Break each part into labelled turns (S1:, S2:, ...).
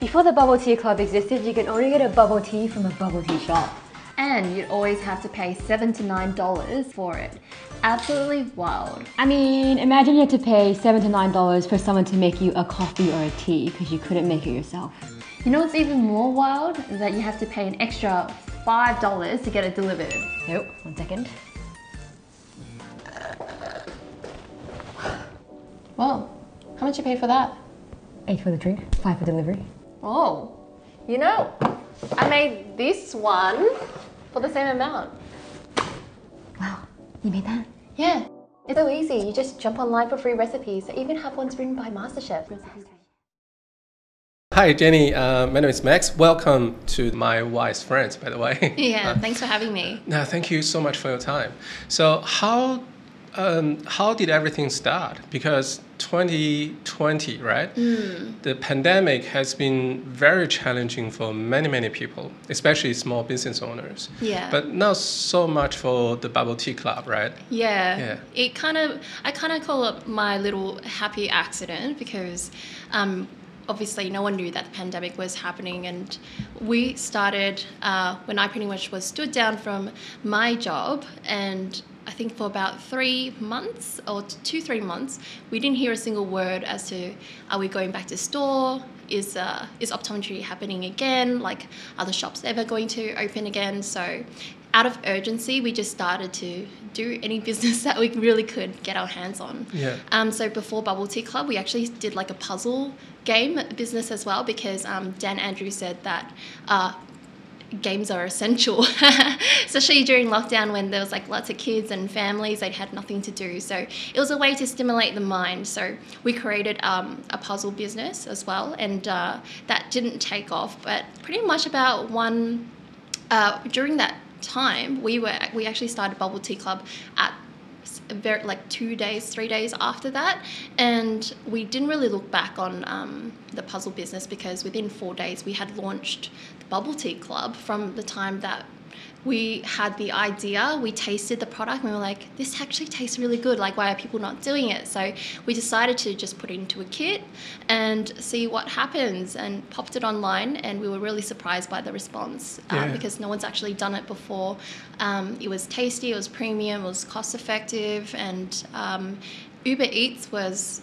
S1: Before the bubble tea club existed, you could only get a bubble tea from a bubble tea shop.
S2: And you'd always have to pay seven to nine dollars for it. Absolutely wild.
S1: I mean, imagine you had to pay seven to nine dollars for someone to make you a coffee or a tea because you couldn't make it yourself.
S2: You know what's even more wild? Is that you have to pay an extra five dollars to get it delivered.
S1: Nope, one second.
S2: Whoa, how much you pay for that?
S1: Eight for the drink, five for delivery.
S2: Oh, you know, I made this one for the same amount.
S1: Wow, you made that?
S2: Yeah, it's so easy. You just jump online for free recipes. I even have ones written by MasterChef.
S3: Hi, Jenny. Uh, my name is Max. Welcome to my wise friends, by the way.
S2: Yeah,
S3: Uh,
S2: thanks for having me.
S3: no, thank you so much for your time. So, how um, how did everything start? Because 2020, right? The pandemic has been very challenging for many, many people, especially small business owners.
S2: Yeah.
S3: But not so much for the bubble tea club, right?
S2: Yeah.
S3: Yeah.
S2: It kind of, I kind of call it my little happy accident because um, obviously no one knew that the pandemic was happening. And we started uh, when I pretty much was stood down from my job. And think for about three months or two, three months, we didn't hear a single word as to are we going back to store? Is, uh, is optometry happening again? Like, are the shops ever going to open again? So, out of urgency, we just started to do any business that we really could get our hands on.
S3: Yeah.
S2: Um, so before Bubble Tea Club, we actually did like a puzzle game business as well because um, Dan Andrews said that. Uh, games are essential especially during lockdown when there was like lots of kids and families they had nothing to do. So it was a way to stimulate the mind. So we created um, a puzzle business as well and uh, that didn't take off but pretty much about one uh, during that time, we were we actually started Bubble Tea Club at very like two days, three days after that, and we didn't really look back on um, the puzzle business because within four days we had launched Bubble Tea Club. From the time that we had the idea, we tasted the product, and we were like, this actually tastes really good. Like, why are people not doing it? So we decided to just put it into a kit and see what happens, and popped it online, and we were really surprised by the response uh,
S3: Yeah.
S2: because no one's actually done it before. Um, it was tasty, it was premium, it was cost effective, and um, Uber Eats was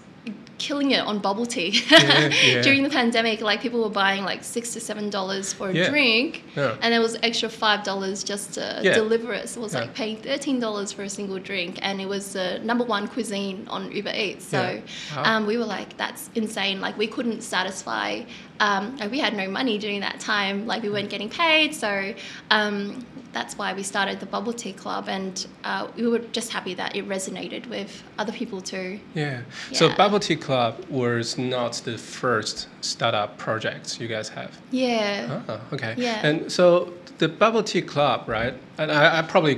S2: killing it on bubble tea
S3: Yeah, yeah.
S2: during the pandemic. Like people were buying like six to seven dollars for a
S3: Yeah.
S2: drink and it was extra five dollars just to deliver it. So it was like paying thirteen dollars for a single drink and it was the number one cuisine on uber eats. So.
S3: Wow.
S2: um, we were like that's insane. Like we couldn't satisfy um, like we had no money during that time. Like we weren't getting paid. So um, that's why we started the bubble tea club and uh, we were just happy that it resonated with other people too.
S3: Yeah. So Bubble Tea Club was not the first startup project you guys have.
S2: yeah
S3: Oh, okay.
S2: Yeah.
S3: And so the bubble tea club, right? And I, I probably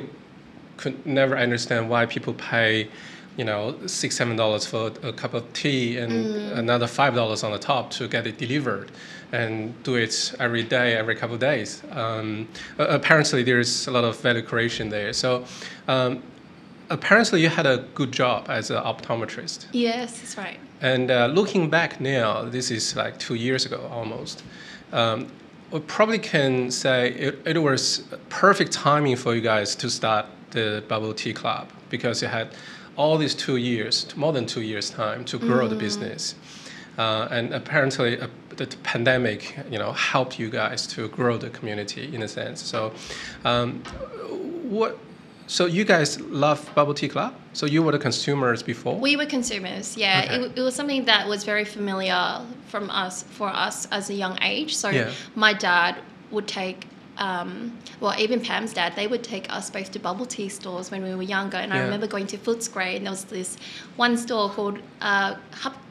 S3: could never understand why people pay, you know, six, seven dollars for a cup of tea and
S2: Mm.
S3: another five dollars on the top to get it delivered, and do it every day, every couple of days. Um, apparently, there's a lot of value creation there. So. Um, Apparently, you had a good job as an optometrist.
S2: yes that's right
S3: And uh, looking back now, this is like two years ago almost. Um, we probably can say it, it was perfect timing for you guys to start the bubble tea club because you had all these two years, more than two years time to grow the business. Uh, and apparently, uh, the pandemic, you know, helped you guys to grow the community in a sense. So, um, what? So you guys love bubble tea club? So you were the consumers before?
S2: We were consumers, yeah.
S3: Okay.
S2: It, it was something that was very familiar from us for us as a young age. So
S3: Yeah.
S2: my dad would take, um, well, even Pam's dad, they would take us both to bubble tea stores when we were younger. And I remember going to Footscray, and there was this one store called uh,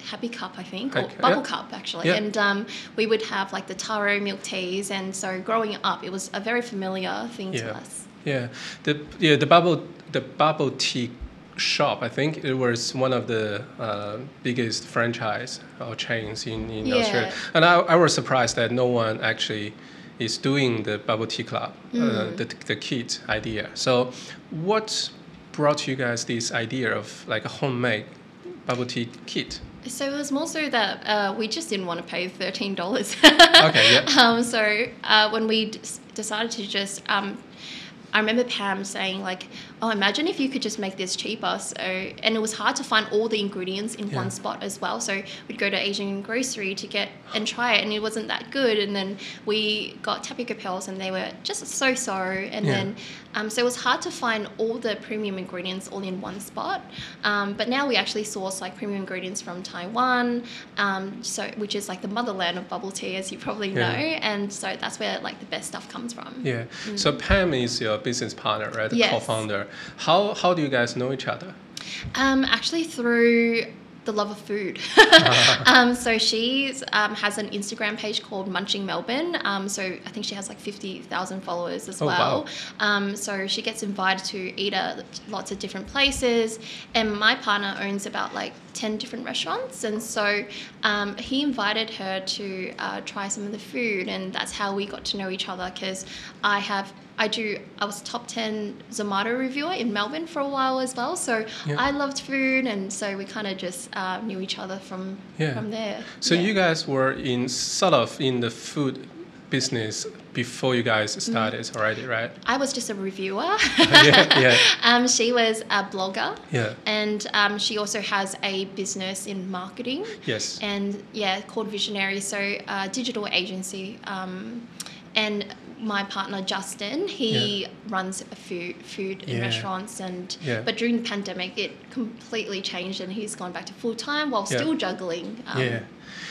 S2: Happy Cup, I think, or
S3: Okay,
S2: Bubble
S3: yeah.
S2: Cup actually.
S3: Yeah.
S2: And um, we would have like the taro milk teas, and so growing up, it was a very familiar thing to us.
S3: Yeah, the yeah the bubble the bubble tea shop. I think it was one of the uh, biggest franchise or chains in, in
S2: Yeah.
S3: Australia, and I, I was surprised that no one actually is doing the bubble tea club, uh,
S2: Mm.
S3: the the kit idea. So, what brought you guys this idea of like a homemade bubble tea kit?
S2: So it was more so that uh, we just didn't want to pay thirteen dollars.
S3: Okay, yeah.
S2: Um, so uh, when we d- decided to just, um, I remember Pam saying like, "Oh, imagine if you could just make this cheaper." So and it was hard to find all the ingredients in
S3: Yeah.
S2: one spot as well. So we'd go to Asian grocery to get and try it, and it wasn't that good. And then we got tapioca pearls, and they were just so so. And
S3: Yeah.
S2: then um, so it was hard to find all the premium ingredients all in one spot. Um, but now we actually source like premium ingredients from Taiwan, um, so which is like the motherland of bubble tea, as you probably
S3: Yeah.
S2: know. And so that's where like the best stuff comes from.
S3: Yeah. So Pam is your business partner, right? The
S2: Yes.
S3: co-founder. How how do you guys know each other?
S2: Um, actually, through the love of food. um, so she um, has an Instagram page called Munching Melbourne. Um, so I think she has like 50,000 followers as
S3: Oh,
S2: well.
S3: wow.
S2: Um, so she gets invited to eat at lots of different places. And my partner owns about like 10 different restaurants. And so um, he invited her to uh, try some of the food. And that's how we got to know each other because I have. I do. I was top ten Zomato reviewer in Melbourne for a while as well. So
S3: Yeah.
S2: I loved food, and so we kind of just uh, knew each other from
S3: Yeah.
S2: from there.
S3: So
S2: Yeah.
S3: you guys were in sort of in the food business before you guys
S2: Mm.
S3: started already, right?
S2: I was just a reviewer.
S3: yeah, yeah,
S2: um, she was a blogger,
S3: yeah.
S2: and um, she also has a business in marketing.
S3: Yes.
S2: and yeah, called Visionary. So uh, digital agency. Um, and my partner Justin, he runs a food food
S3: Yeah.
S2: restaurants, and
S3: Yeah.
S2: but during the pandemic, it completely changed, and he's gone back to full time while
S3: Yeah.
S2: still juggling. Um,
S3: Yeah.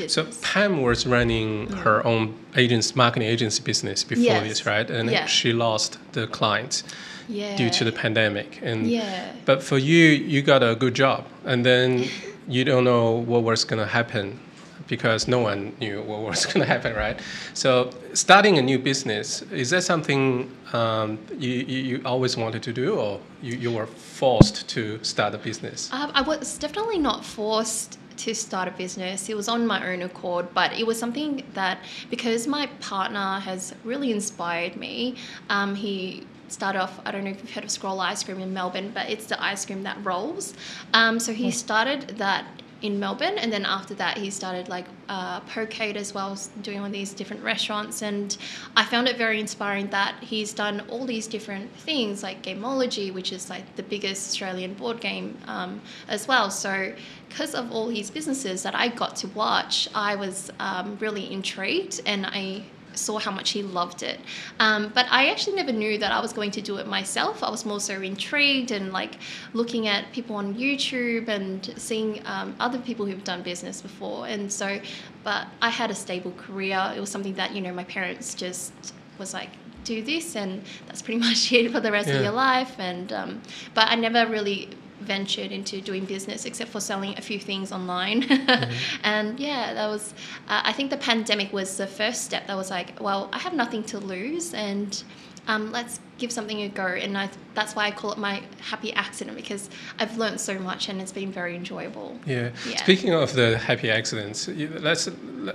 S3: So. Pam was running her own agency, marketing agency business before
S2: Yes.
S3: this, right? And
S2: Yeah.
S3: she lost the clients
S2: yeah.
S3: due to the pandemic. And
S2: yeah.
S3: but for you, you got a good job, and then you don't know what was gonna happen because no one knew what was gonna happen, right? So starting a new business is that something um, you, you you always wanted to do, or you, you were forced to start a business?
S2: Um, I was definitely not forced to start a business. It was on my own accord, but it was something that because my partner has really inspired me. Um, he started off. I don't know if you've heard of Scroll Ice Cream in Melbourne, but it's the ice cream that rolls. Um, so he started that in Melbourne, and then after that, he started like uh, Pocade as well, doing all these different restaurants. And I found it very inspiring that he's done all these different things, like Gameology, which is like the biggest Australian board game um, as well. So, because of all his businesses that I got to watch, I was um, really intrigued, and I saw how much he loved it. Um, but I actually never knew that I was going to do it myself. I was more so intrigued and like looking at people on YouTube and seeing um, other people who've done business before. And so, but I had a stable career. It was something that, you know, my parents just was like, do this and that's pretty much it for the rest
S3: Yeah.
S2: of your life. And, um, but I never really ventured into doing business except for selling a few things online. And yeah that was uh, i think the pandemic was the first step that was like well i have nothing to lose and um, let's give something a go and I, that's why i call it my happy accident because i've learned so much and it's been very enjoyable
S3: Yeah.
S2: Yeah.
S3: Speaking of the happy accidents, you- let's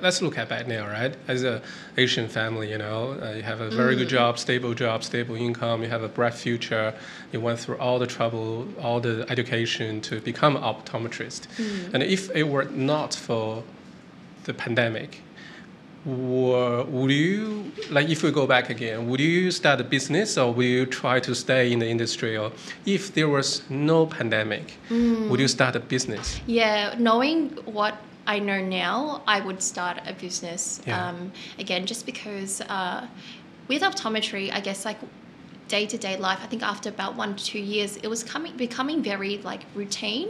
S3: let's look at that now, right? As a Asian family, you know, uh, you have a very good job, stable job, stable income. You have a bright future. You went through all the trouble, all the education to become an optometrist. And if it were not for the pandemic, were, would you like if we go back again? Would you start a business or would you try to stay in the industry? Or if there was no pandemic, would you start a business?
S2: Yeah, knowing what I know now, I would start a business.
S3: Yeah.
S2: Um, again, just because uh, with optometry, I guess like day to day life, I think after about one to two years, it was coming becoming very like routine,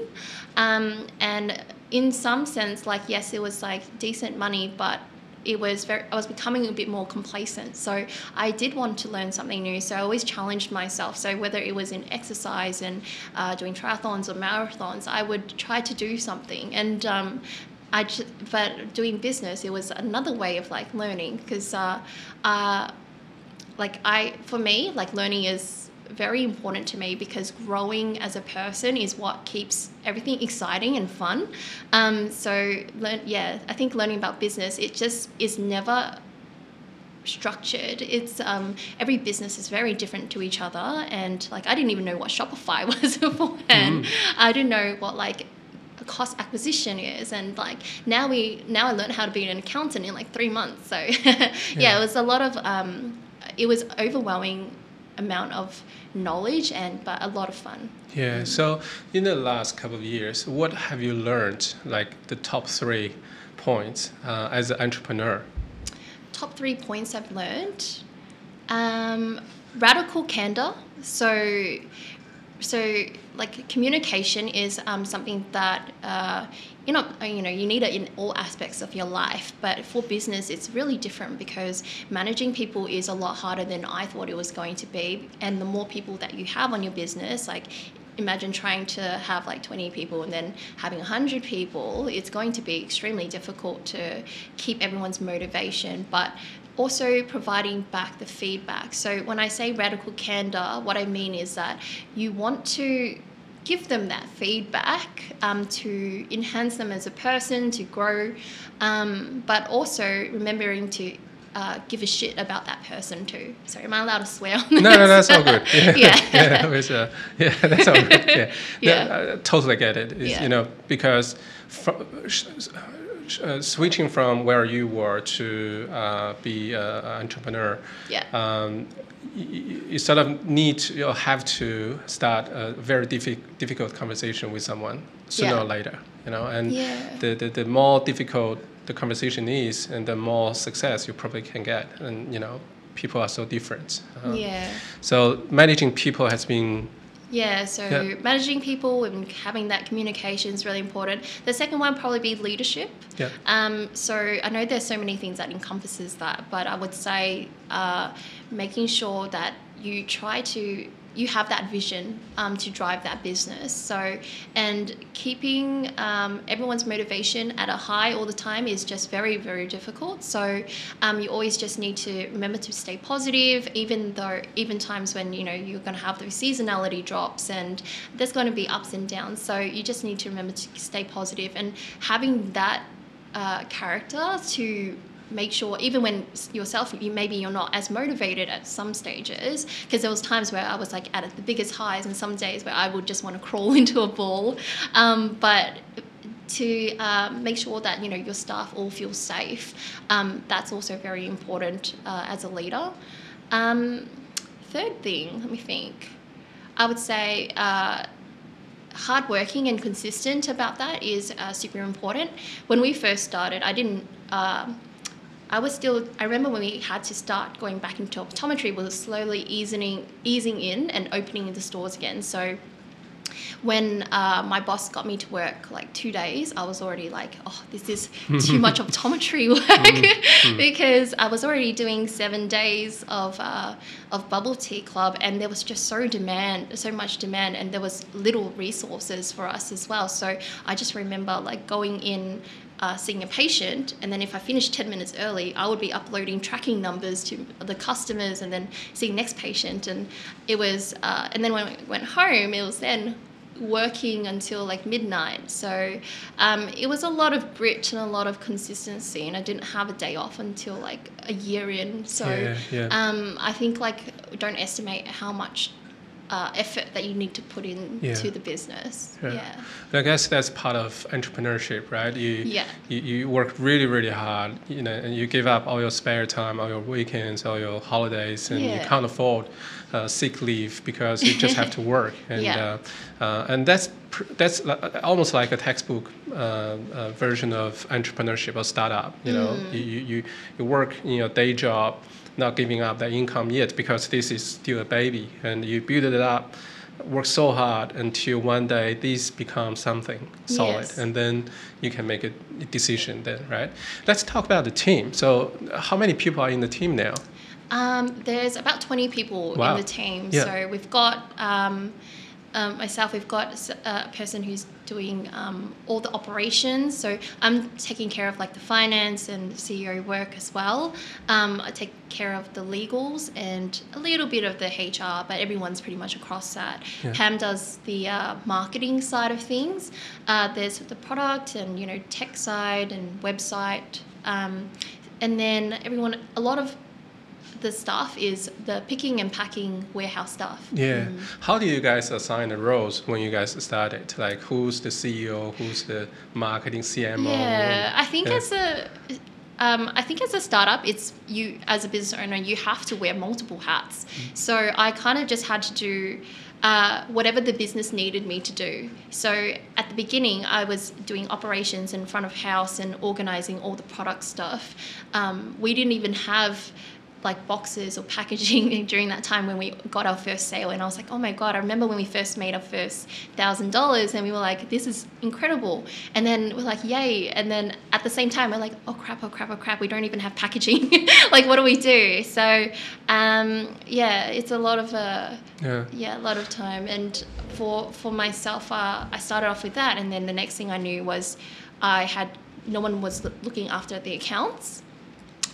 S2: um, and in some sense, like yes, it was like decent money, but it was very I was becoming a bit more complacent. So I did want to learn something new. So I always challenged myself. So whether it was in exercise and uh, doing triathlons or marathons, I would try to do something. And um, I just, but doing business, it was another way of like learning because uh, uh, like I for me like learning is very important to me because growing as a person is what keeps everything exciting and fun. Um, so learn, yeah, I think learning about business it just is never structured. It's um, every business is very different to each other, and like I didn't even know what Shopify was beforehand. I didn't know what like a cost acquisition is and like now we now i learned how to be an accountant in like three months so yeah,
S3: Yeah.
S2: it was a lot of um, it was overwhelming amount of knowledge and but a lot of fun
S3: Yeah. So in the last couple of years, what have you learned? Like the top three points uh, as an entrepreneur?
S2: top three points I've learned. Um, radical candor. So, so like communication is um, something that uh, you know uh, you know you need it in all aspects of your life. But for business, it's really different because managing people is a lot harder than I thought it was going to be. And the more people that you have on your business, like imagine trying to have like 20 people and then having 100 people it's going to be extremely difficult to keep everyone's motivation but also providing back the feedback so when i say radical candor what i mean is that you want to give them that feedback um, to enhance them as a person to grow um, but also remembering to uh, give a shit about that person too. Sorry, am I allowed to swear on this?
S3: No, no, that's all good. Yeah,
S2: yeah.
S3: yeah, was, uh, yeah, that's all good. Yeah,
S2: Yeah.
S3: No, I totally get it. It's,
S2: Yeah.
S3: You know, because from, sh- sh- uh, switching from where you were to uh, be an entrepreneur,
S2: Yeah.
S3: um, you, you sort of need to you have to start a very diffi- difficult conversation with someone sooner
S2: Yeah.
S3: or later. You know, and
S2: Yeah.
S3: the, the, the more difficult the conversation is, and the more success you probably can get. And you know, people are so different. Um,
S2: yeah.
S3: so managing people has been
S2: Yeah, so
S3: Yeah.
S2: managing people and having that communication is really important. The second one probably be leadership.
S3: yeah
S2: Um, so I know there's so many things that encompasses that, but I would say uh, making sure that you try to you have that vision um, to drive that business. So and keeping um, everyone's motivation at a high all the time is just very very difficult. So um, you always just need to remember to stay positive, even though even times when you know you're going to have those seasonality drops and there's going to be ups and downs. So you just need to remember to stay positive and having that uh, character to make sure even when yourself you maybe you're not as motivated at some stages because there was times where i was like at the biggest highs and some days where i would just want to crawl into a ball um, but to uh, make sure that you know your staff all feel safe um, that's also very important uh, as a leader um, third thing let me think i would say uh, hardworking and consistent about that is uh, super important. When we first started, I didn't. Um, I was still. I remember when we had to start going back into optometry, were slowly easing easing in and opening the stores again. So when uh, my boss got me to work like two days, I was already like, oh, this is too much optometry work because I was already doing seven days of uh, of bubble tea club, and there was just so demand, so much demand, and there was little resources for us as well. So I just remember like going in. Uh, seeing a patient, and then if I finished 10 minutes early, I would be uploading tracking numbers to the customers and then seeing next patient. And it was, uh, and then when I went home, it was then working until like midnight. So um, it was a lot of grit and a lot of consistency, and I didn't have a day off until like a year in. So
S3: Yeah, yeah.
S2: Um, I think like don't estimate how much uh, effort that you need to put in
S3: Yeah.
S2: to the business.
S3: Yeah.
S2: Yeah.
S3: I guess that's part of entrepreneurship, right? You,
S2: Yeah.
S3: you you work really really hard, you know, and you give up all your spare time, all your weekends, all your holidays, and you can't afford uh, sick leave because you just have to work, and
S2: Yeah.
S3: uh, uh, and that's pr- that's li- almost like a textbook uh, uh, version of entrepreneurship or startup. You know,
S2: Mm.
S3: you you you work in your day job, not giving up that income yet because this is still a baby, and you build it up work so hard until one day this becomes something solid
S2: Yes.
S3: and then you can make a decision then right let's talk about the team so how many people are in the team now
S2: Um, there's about 20 people
S3: Wow.
S2: in the team.
S3: Yeah.
S2: So we've got um, um, myself, we've got a person who's doing um, all the operations. So I'm taking care of like the finance and CEO work as well. Um, I take care of the legals and a little bit of the HR, but everyone's pretty much across that.
S3: Yeah.
S2: Pam does the uh, marketing side of things. Uh, there's the product and you know tech side and website. Um, and then everyone, a lot of the staff is the picking and packing warehouse staff.
S3: Yeah. How do you guys assign the roles when you guys started? Like, who's the CEO? Who's the marketing CMO?
S2: Yeah, I think
S3: Yeah.
S2: as a um, I think as a startup, it's you as a business owner, you have to wear multiple hats. So I kind of just had to do uh, whatever the business needed me to do. So at the beginning, I was doing operations in front of house and organizing all the product stuff. Um, we didn't even have like boxes or packaging during that time when we got our first sale. And I was like oh my god I remember when we first made our first thousand dollars. And we were like this is incredible. And then we're like yay. And then at the same time we're like oh crap oh crap oh crap we don't even have packaging. Like what do we do? So um, yeah it's a lot of uh,
S3: Yeah.
S2: yeah a lot of time. And for for myself uh, i started off with that. And then the next thing i knew was i had no one was looking after the accounts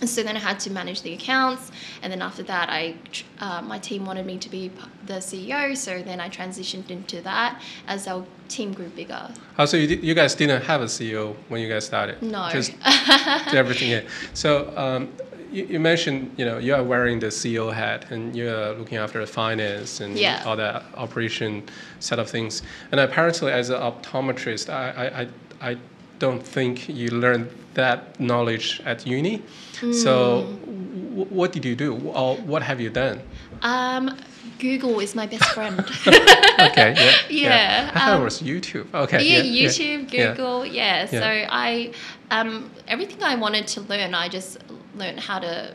S2: so then i had to manage the accounts and then after that i uh, my team wanted me to be the ceo so then i transitioned into that as our team grew bigger
S3: Oh, so you, you guys didn't have a CEO when you guys started?
S2: no
S3: Just did everything in. So um, you, you mentioned, you know, you are wearing the CEO hat and you're looking after the finance and
S2: Yeah.
S3: all that operation set of things. And apparently, as an optometrist, I, I, I, I don't think you learned that knowledge at uni. So
S2: Hmm.
S3: w- what did you do? Or what have you done?
S2: um, google is my best friend
S3: Okay, yeah.
S2: Yeah,
S3: I thought
S2: um,
S3: it was YouTube. Okay.
S2: yeah,
S3: yeah,
S2: YouTube,
S3: yeah.
S2: Google, yeah.
S3: Yeah.
S2: So I, um, everything I wanted to learn, I just learned how to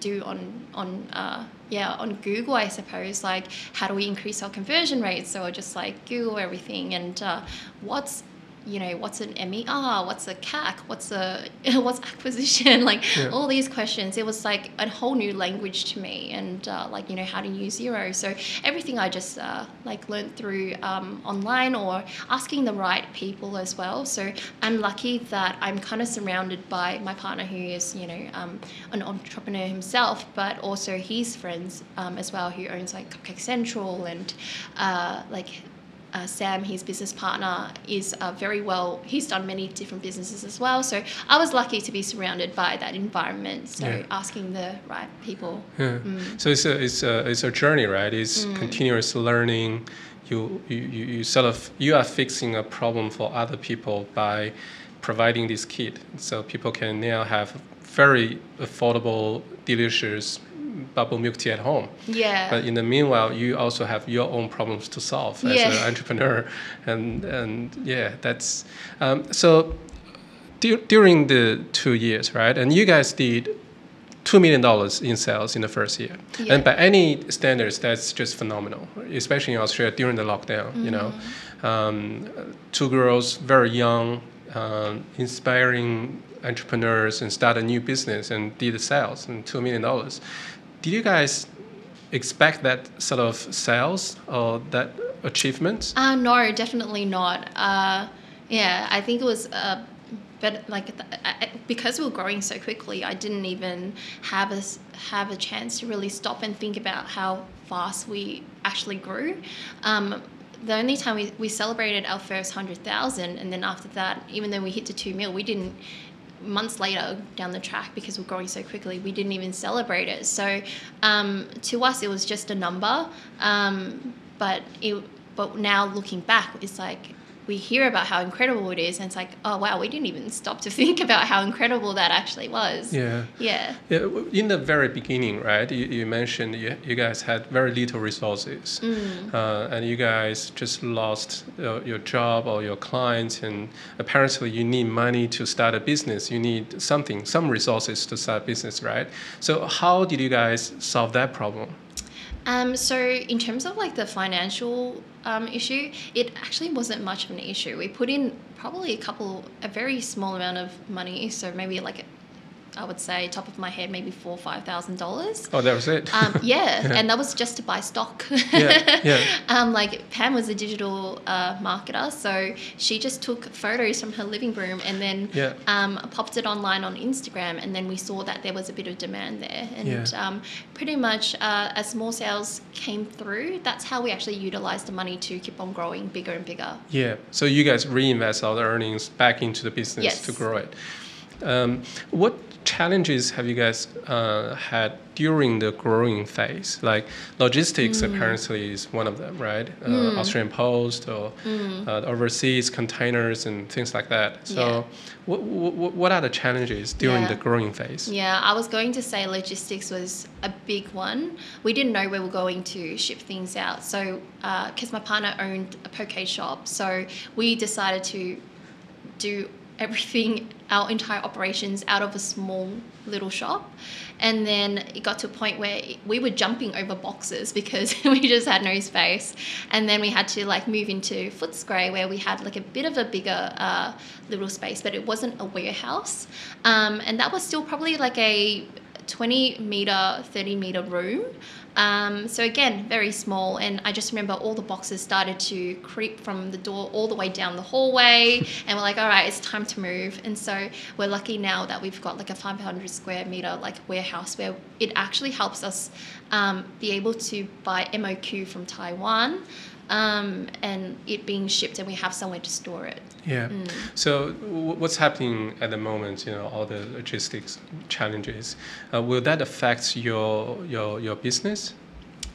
S2: do on on uh, yeah on Google, I suppose. Like how do we increase our conversion rates? So I just like Google everything and uh, what's you know what's an MER, what's a CAC, what's a what's acquisition, like
S3: Yeah.
S2: all these questions. It was like a whole new language to me, and uh, like you know how to use Xero. So everything I just uh, like learned through um, online or asking the right people as well. So I'm lucky that I'm kind of surrounded by my partner who is you know um, an entrepreneur himself, but also his friends um, as well who owns like Cupcake Central and uh, like uh, Sam, his business partner, is uh, very well. He's done many different businesses as well. So I was lucky to be surrounded by that environment. So
S3: Yeah.
S2: asking the right people.
S3: Yeah.
S2: Mm.
S3: So it's a it's a it's a journey, right? It's continuous learning. You, you you you sort of you are fixing a problem for other people by providing this kit, so people can now have very affordable, delicious bubble milk tea at home.
S2: Yeah.
S3: But in the meanwhile, you also have your own problems to solve as
S2: Yeah.
S3: an entrepreneur, and and yeah, that's um, so. Du- during the two years, right? And you guys did two million dollars in sales in the first year,
S2: Yeah.
S3: and by any standards, that's just phenomenal. Especially in Australia during the lockdown, you know,
S2: Mm-hmm.
S3: um, two girls, very young, um, inspiring entrepreneurs, and start a new business and did the sales and two million dollars. Did you guys expect that sort of sales or that achievement?
S2: Uh, no, definitely not. Uh, yeah, I think it was, uh, but like I- because we were growing so quickly, I didn't even have a have a chance to really stop and think about how fast we actually grew. Um, the only time we, we celebrated our first hundred thousand, and then after that, even though we hit to two mil, we didn't months later down the track because we're growing so quickly we didn't even celebrate it. So um, to us it was just a number um, but it but now looking back it's like we hear about how incredible it is and it's like oh wow we didn't even stop to think about how incredible that actually was
S3: Yeah.
S2: yeah
S3: Yeah, in the very beginning, right? You, you mentioned you, you guys had very little resources, uh, and you guys just lost uh, your job or your clients, and apparently you need money to start a business. You need something, some resources to start a business, right? So how did you guys solve that problem?
S2: Um, so in terms of like the financial um, issue, it actually wasn't much of an issue. We put in probably a couple, a very small amount of money. So maybe like, I would say top of my head, maybe four or five thousand dollars.
S3: Oh, that was it.
S2: Um, yeah, and that was just to buy stock.
S3: Yeah, yeah.
S2: Um, like Pam was a digital uh, marketer, so she just took photos from her living room and then
S3: Yeah.
S2: um, popped it online on Instagram, and then we saw that there was a bit of demand there, and
S3: Yeah.
S2: um, pretty much uh, as more sales came through, that's how we actually utilized the money to keep on growing bigger and bigger.
S3: Yeah. So you guys reinvest all the earnings back into the business
S2: Yes.
S3: to grow it. Um, what challenges have you guys uh, had during the growing phase? Like logistics
S2: Mm.
S3: apparently is one of them, right? Uh, Australian Post or uh, overseas containers and things like that. So,
S2: Mm. Yeah.
S3: what, what, what are the challenges during
S2: Yeah.
S3: the growing phase?
S2: Yeah, I was going to say logistics was a big one. We didn't know where we were going to ship things out. So, because my partner owned a poke shop, so we decided to do everything, our entire operations out of a small little shop. And then it got to a point where we were jumping over boxes because we just had no space. And then we had to like move into Footscray where we had like a bit of a bigger uh, little space, but it wasn't a warehouse. Um, and that was still probably like a 20 meter, 30 meter room. Um, so again, very small. And I just remember all the boxes started to creep from the door all the way down the hallway. and we're like, all right, it's time to move. And so we're lucky now that we've got like a 500 square meter like warehouse where it actually helps us um, be able to buy MOQ from Taiwan. Um, and it being shipped, and we have somewhere to store it.
S3: Yeah.
S2: Mm.
S3: So w- what's happening at the moment? You know, all the logistics challenges. Uh, will that affect your your your business?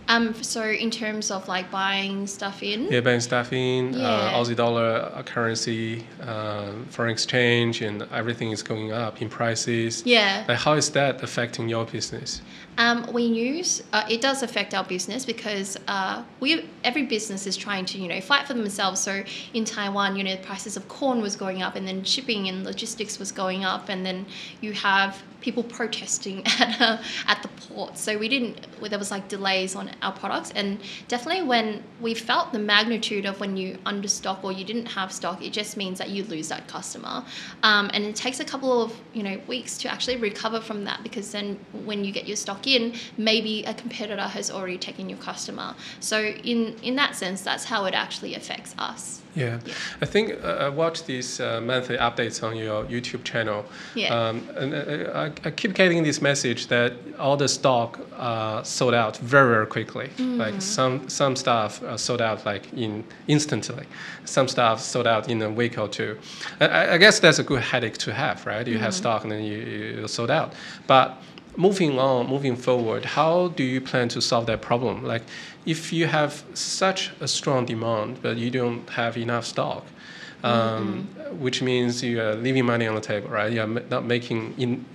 S2: Um, so in terms of like buying stuff in,
S3: Yeah, buying stuff in, uh, Aussie dollar uh, currency, uh, foreign exchange, and everything is going up in prices.
S2: yeah.
S3: Like, how is that affecting your business?
S2: Um, we use uh, it does affect our business because uh, we every business is trying to you know fight for themselves. So in Taiwan, you know, the prices of corn was going up, and then shipping and logistics was going up, and then you have people protesting at uh, at the port. So we didn't. There was like delays on our products, and definitely when we felt the magnitude of when you understock or you didn't have stock, it just means that you lose that customer, um, and it takes a couple of you know weeks to actually recover from that because then when you get your stock in, maybe a competitor has already taken your customer. So in in that sense, that's how it actually affects us.
S3: Yeah, I think uh, I watch these uh, monthly updates on your YouTube channel.
S2: Yeah.
S3: Um, and uh, I, I keep getting this message that all the stock uh, sold out very, very quickly. Like some some stuff uh, sold out like in instantly. Some stuff sold out in a week or two. I- I, guess that's a good headache to have, right? You have stock and then you, you sold out. But moving on, moving forward, how do you plan to solve that problem? Like, if you have such a strong demand, but you don't have enough stock, um, which means you are leaving money on the table, right? You're not making in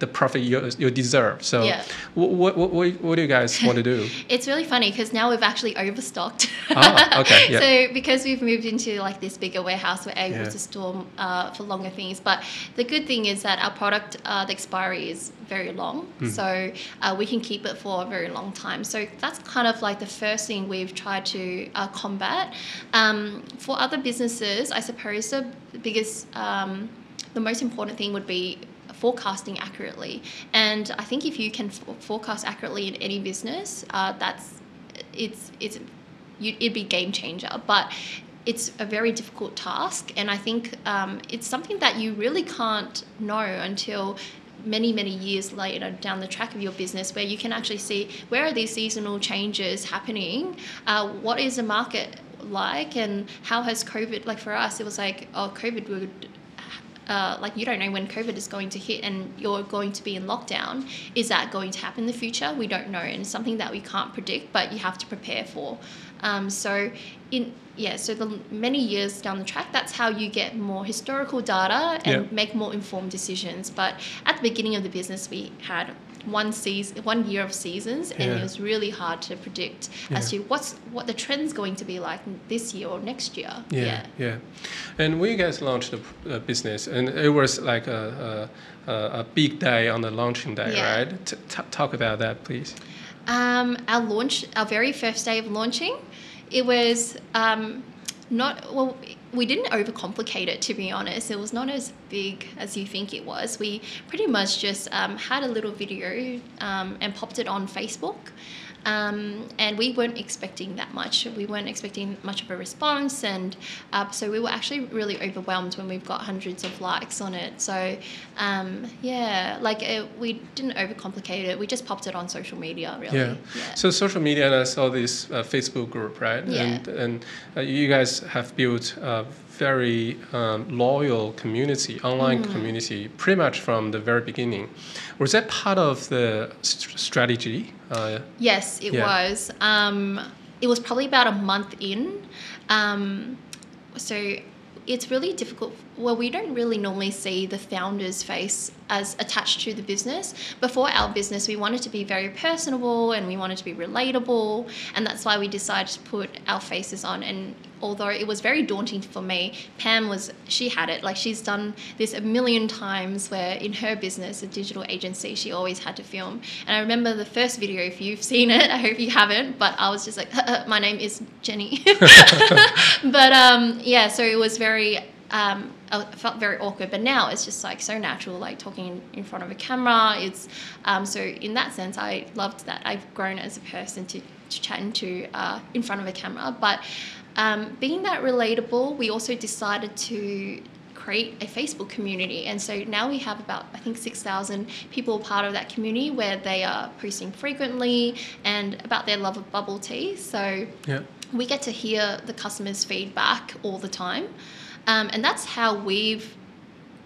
S3: the profit you, you deserve. So,
S2: Yeah.
S3: what, what, what, what do you guys want to do?
S2: It's really funny because now we've actually overstocked.
S3: Ah, okay, yeah.
S2: So because we've moved into like this bigger warehouse, we're able
S3: Yeah.
S2: to store uh, for longer things. But the good thing is that our product, uh, the expiry is very long,
S3: Hmm.
S2: so uh, we can keep it for a very long time. So that's kind of like the first thing we've tried to uh, combat. Um, for other businesses, I suppose the biggest, um, the most important thing would be forecasting accurately. And I think if you can f- forecast accurately in any business, uh, that's it's it's you, it'd be game changer. But it's a very difficult task, and I think um, it's something that you really can't know until many many years later down the track of your business where you can actually see where are these seasonal changes happening uh, what is the market like and how has covid like for us it was like oh covid would uh, like you don't know when COVID is going to hit and you're going to be in lockdown. Is that going to happen in the future? We don't know, and it's something that we can't predict, but you have to prepare for. Um, so, in yeah, so the many years down the track, that's how you get more historical data and make more informed decisions. But at the beginning of the business, we had one season, one year of seasons, and
S3: Yeah.
S2: it was really hard to predict as to what's what the trend's going to be like this year or next year.
S3: Yeah, yeah. And when you guys launched the uh, business, and it was like a, a, a big day on the launching day,
S2: Yeah.
S3: right? T- t- talk about that, please.
S2: Um, our launch, our very first day of launching, it was um, not well. We didn't overcomplicate it, to be honest. It was not as big as you think it was. We pretty much just um, had a little video um, and popped it on Facebook. Um, and we weren't expecting that much. We weren't expecting much of a response, and uh, so we were actually really overwhelmed when we've got hundreds of likes on it. So, um, yeah, like uh we didn't overcomplicate it. We just popped it on social media, really.
S3: Yeah. So social media, and I saw this uh, Facebook group, right?
S2: Yeah.
S3: And and uh, you guys have built a very um, loyal community, online community, pretty much from the very beginning. Was that part of the st- strategy? Uh,
S2: Yes, it
S3: Yeah.
S2: was. Um, it was probably about a month in. Um, so it's really difficult. Well, we don't really normally see the founder's face as attached to the business. Before our business, we wanted to be very personable and we wanted to be relatable, and that's why we decided to put our faces on. And although it was very daunting for me, Pam was she had it like she's done this a million times. Where in her business, a digital agency, she always had to film. And I remember the first video. If you've seen it, I hope you haven't. But I was just like, my name is Jenny. but um, yeah, so it was very. Um, I felt very awkward, but now it's just like so natural, like talking in front of a camera. It's um, so in that sense, I loved that. I've grown as a person to, to chat into uh, in front of a camera, but um, being that relatable, we also decided to create a Facebook community. And so now we have about, I think, 6,000 people part of that community where they are posting frequently and about their love of bubble tea. So
S3: yeah.
S2: we get to hear the customers' feedback all the time. Um, and that's how we've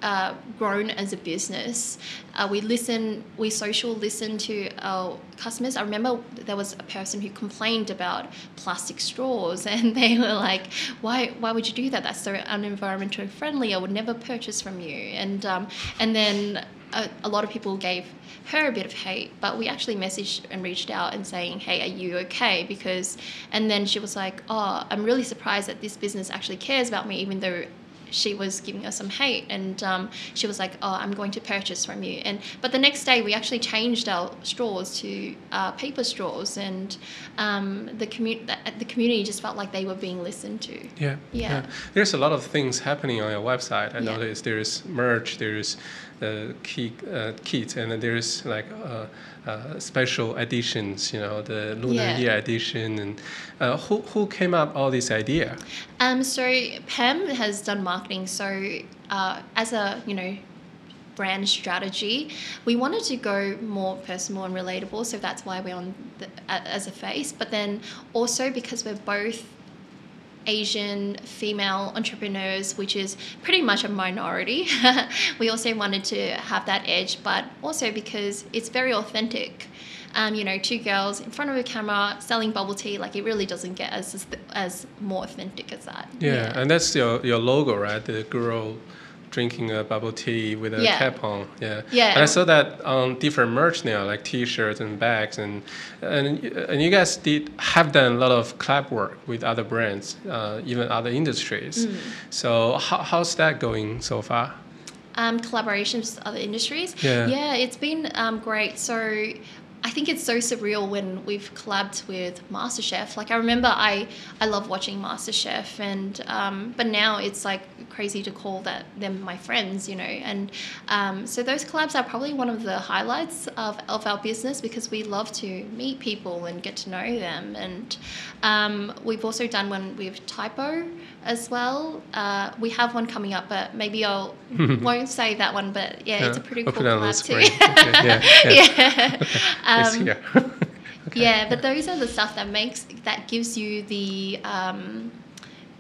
S2: uh, grown as a business. Uh, we listen, we social listen to our customers. I remember there was a person who complained about plastic straws, and they were like, "Why? Why would you do that? That's so unenvironmentally friendly. I would never purchase from you." And um, and then a, a lot of people gave her a bit of hate, but we actually messaged and reached out and saying, "Hey, are you okay?" Because, and then she was like, "Oh, I'm really surprised that this business actually cares about me, even though." she was giving us some hate and um, she was like oh i'm going to purchase from you and but the next day we actually changed our straws to uh, paper straws and um, the, commu- the, the community just felt like they were being listened to
S3: Yeah,
S2: Yeah.
S3: There's a lot of things happening on your website. I
S2: Yeah.
S3: noticed there's merch, there's the key uh, kit, and then there's like uh, uh, special editions. You know, the Lunar
S2: Yeah.
S3: Year edition, and uh, who who came up all this idea?
S2: Um, so Pam has done marketing. So uh, as a you know brand strategy, we wanted to go more personal and relatable. So that's why we're on the, as a face. But then also because we're both Asian female entrepreneurs, which is pretty much a minority. we also wanted to have that edge, but also because it's very authentic. Um, you know, two girls in front of a camera selling bubble tea, like it really doesn't get as as more authentic as that.
S3: Yeah, and that's your your logo, right? The girl drinking a bubble tea with a
S2: Yeah.
S3: cap on. Yeah.
S2: Yeah.
S3: And I saw that on different merch now, like T-shirts and bags, and and and you guys did have done a lot of collab work with other brands, uh, even other industries.
S2: Mm.
S3: So how, how's that going so far?
S2: um, collaborations with other industries.
S3: Yeah.
S2: yeah, it's been um, great. So I think it's so surreal when we've collabed with MasterChef. Like I remember, I I love watching MasterChef, and um, but now it's like crazy to call that them my friends, you know. And um, so those collabs are probably one of the highlights of, of our business because we love to meet people and get to know them. And um, we've also done one with Typo as well. Uh, we have one coming up, but maybe I'll won't say that one. But yeah, it's a pretty
S3: I'll
S2: cool
S3: put it on the
S2: collab too.
S3: Okay, yeah, yeah.
S2: yeah. Um,
S3: here.
S2: yeah, but those are the stuff that makes that gives you the um,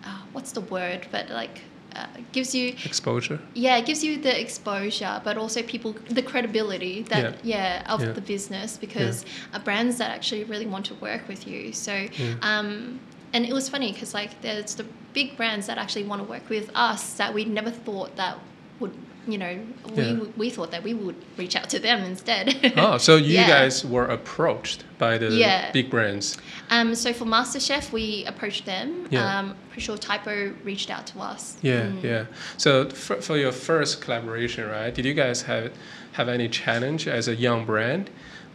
S2: uh, what's the word? But like uh, gives you
S3: Exposure.
S2: yeah, it gives you the exposure, but also people the credibility that yeah, of
S3: Yeah.
S2: the business because uh, brands that actually really want to work with you. So um, and it was funny because like there's the big brands that actually want to work with us that we never thought that would you know we
S3: Yeah.
S2: we thought that we would reach out to them instead.
S3: Oh, so you
S2: Yeah.
S3: guys were approached by the
S2: Yeah.
S3: big brands.
S2: Um, so for MasterChef, we approached them.
S3: Yeah.
S2: Um, pretty sure Typo reached out to us.
S3: Yeah,
S2: Mm.
S3: yeah. So for, for your first collaboration, right? Did you guys have have any challenge as a young brand?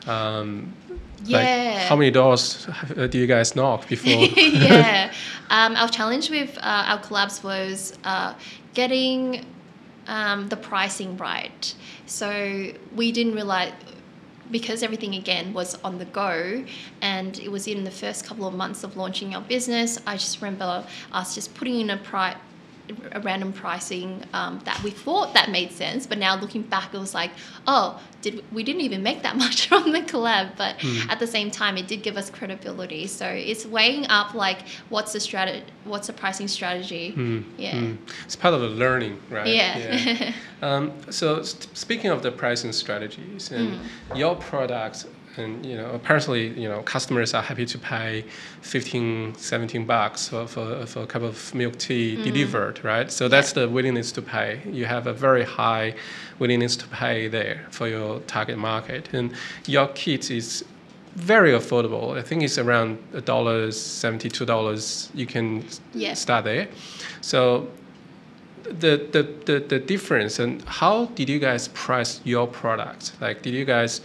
S3: Um, like,
S2: Yeah.
S3: how many doors uh, do you guys knock before?
S2: yeah. Um, our challenge with uh, our collabs was uh, getting um, the pricing right. So we didn't realize because everything again was on the go and it was in the first couple of months of launching our business. I just remember us just putting in a price random pricing um, that we thought that made sense, but now looking back, it was like, oh, did we didn't even make that much from the collab, but
S3: Hmm.
S2: at the same time, it did give us credibility. So it's weighing up like what's the strategy, what's the pricing strategy. Yeah.
S3: Mm. It's part of the learning, right?
S2: Yeah.
S3: um, so st- speaking of the pricing strategies and
S2: Mm.
S3: your products, and you know, apparently, you know, customers are happy to pay 15, 17 bucks for, for, for a cup of milk tea
S2: Mm.
S3: delivered, right? So that's the willingness to pay. You have a very high willingness to pay there for your target market, and your kit is very affordable. I think it's around a dollar seventy two dollars. You can
S2: Yeah.
S3: start there. So the, the, the, the difference and how did you guys price your product? Like, did you guys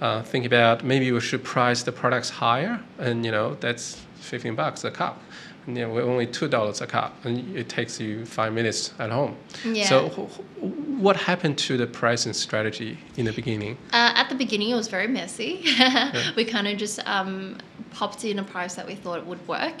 S3: uh, think about maybe we should price the products higher? And you know, that's 15 bucks a cup. And, you know, we're only two dollars a cup, and it takes you five minutes at home.
S2: Yeah.
S3: So, wh- wh- what happened to the pricing strategy in the beginning?
S2: Uh, at the beginning, it was very messy. we kind of just um, popped in a price that we thought it would work.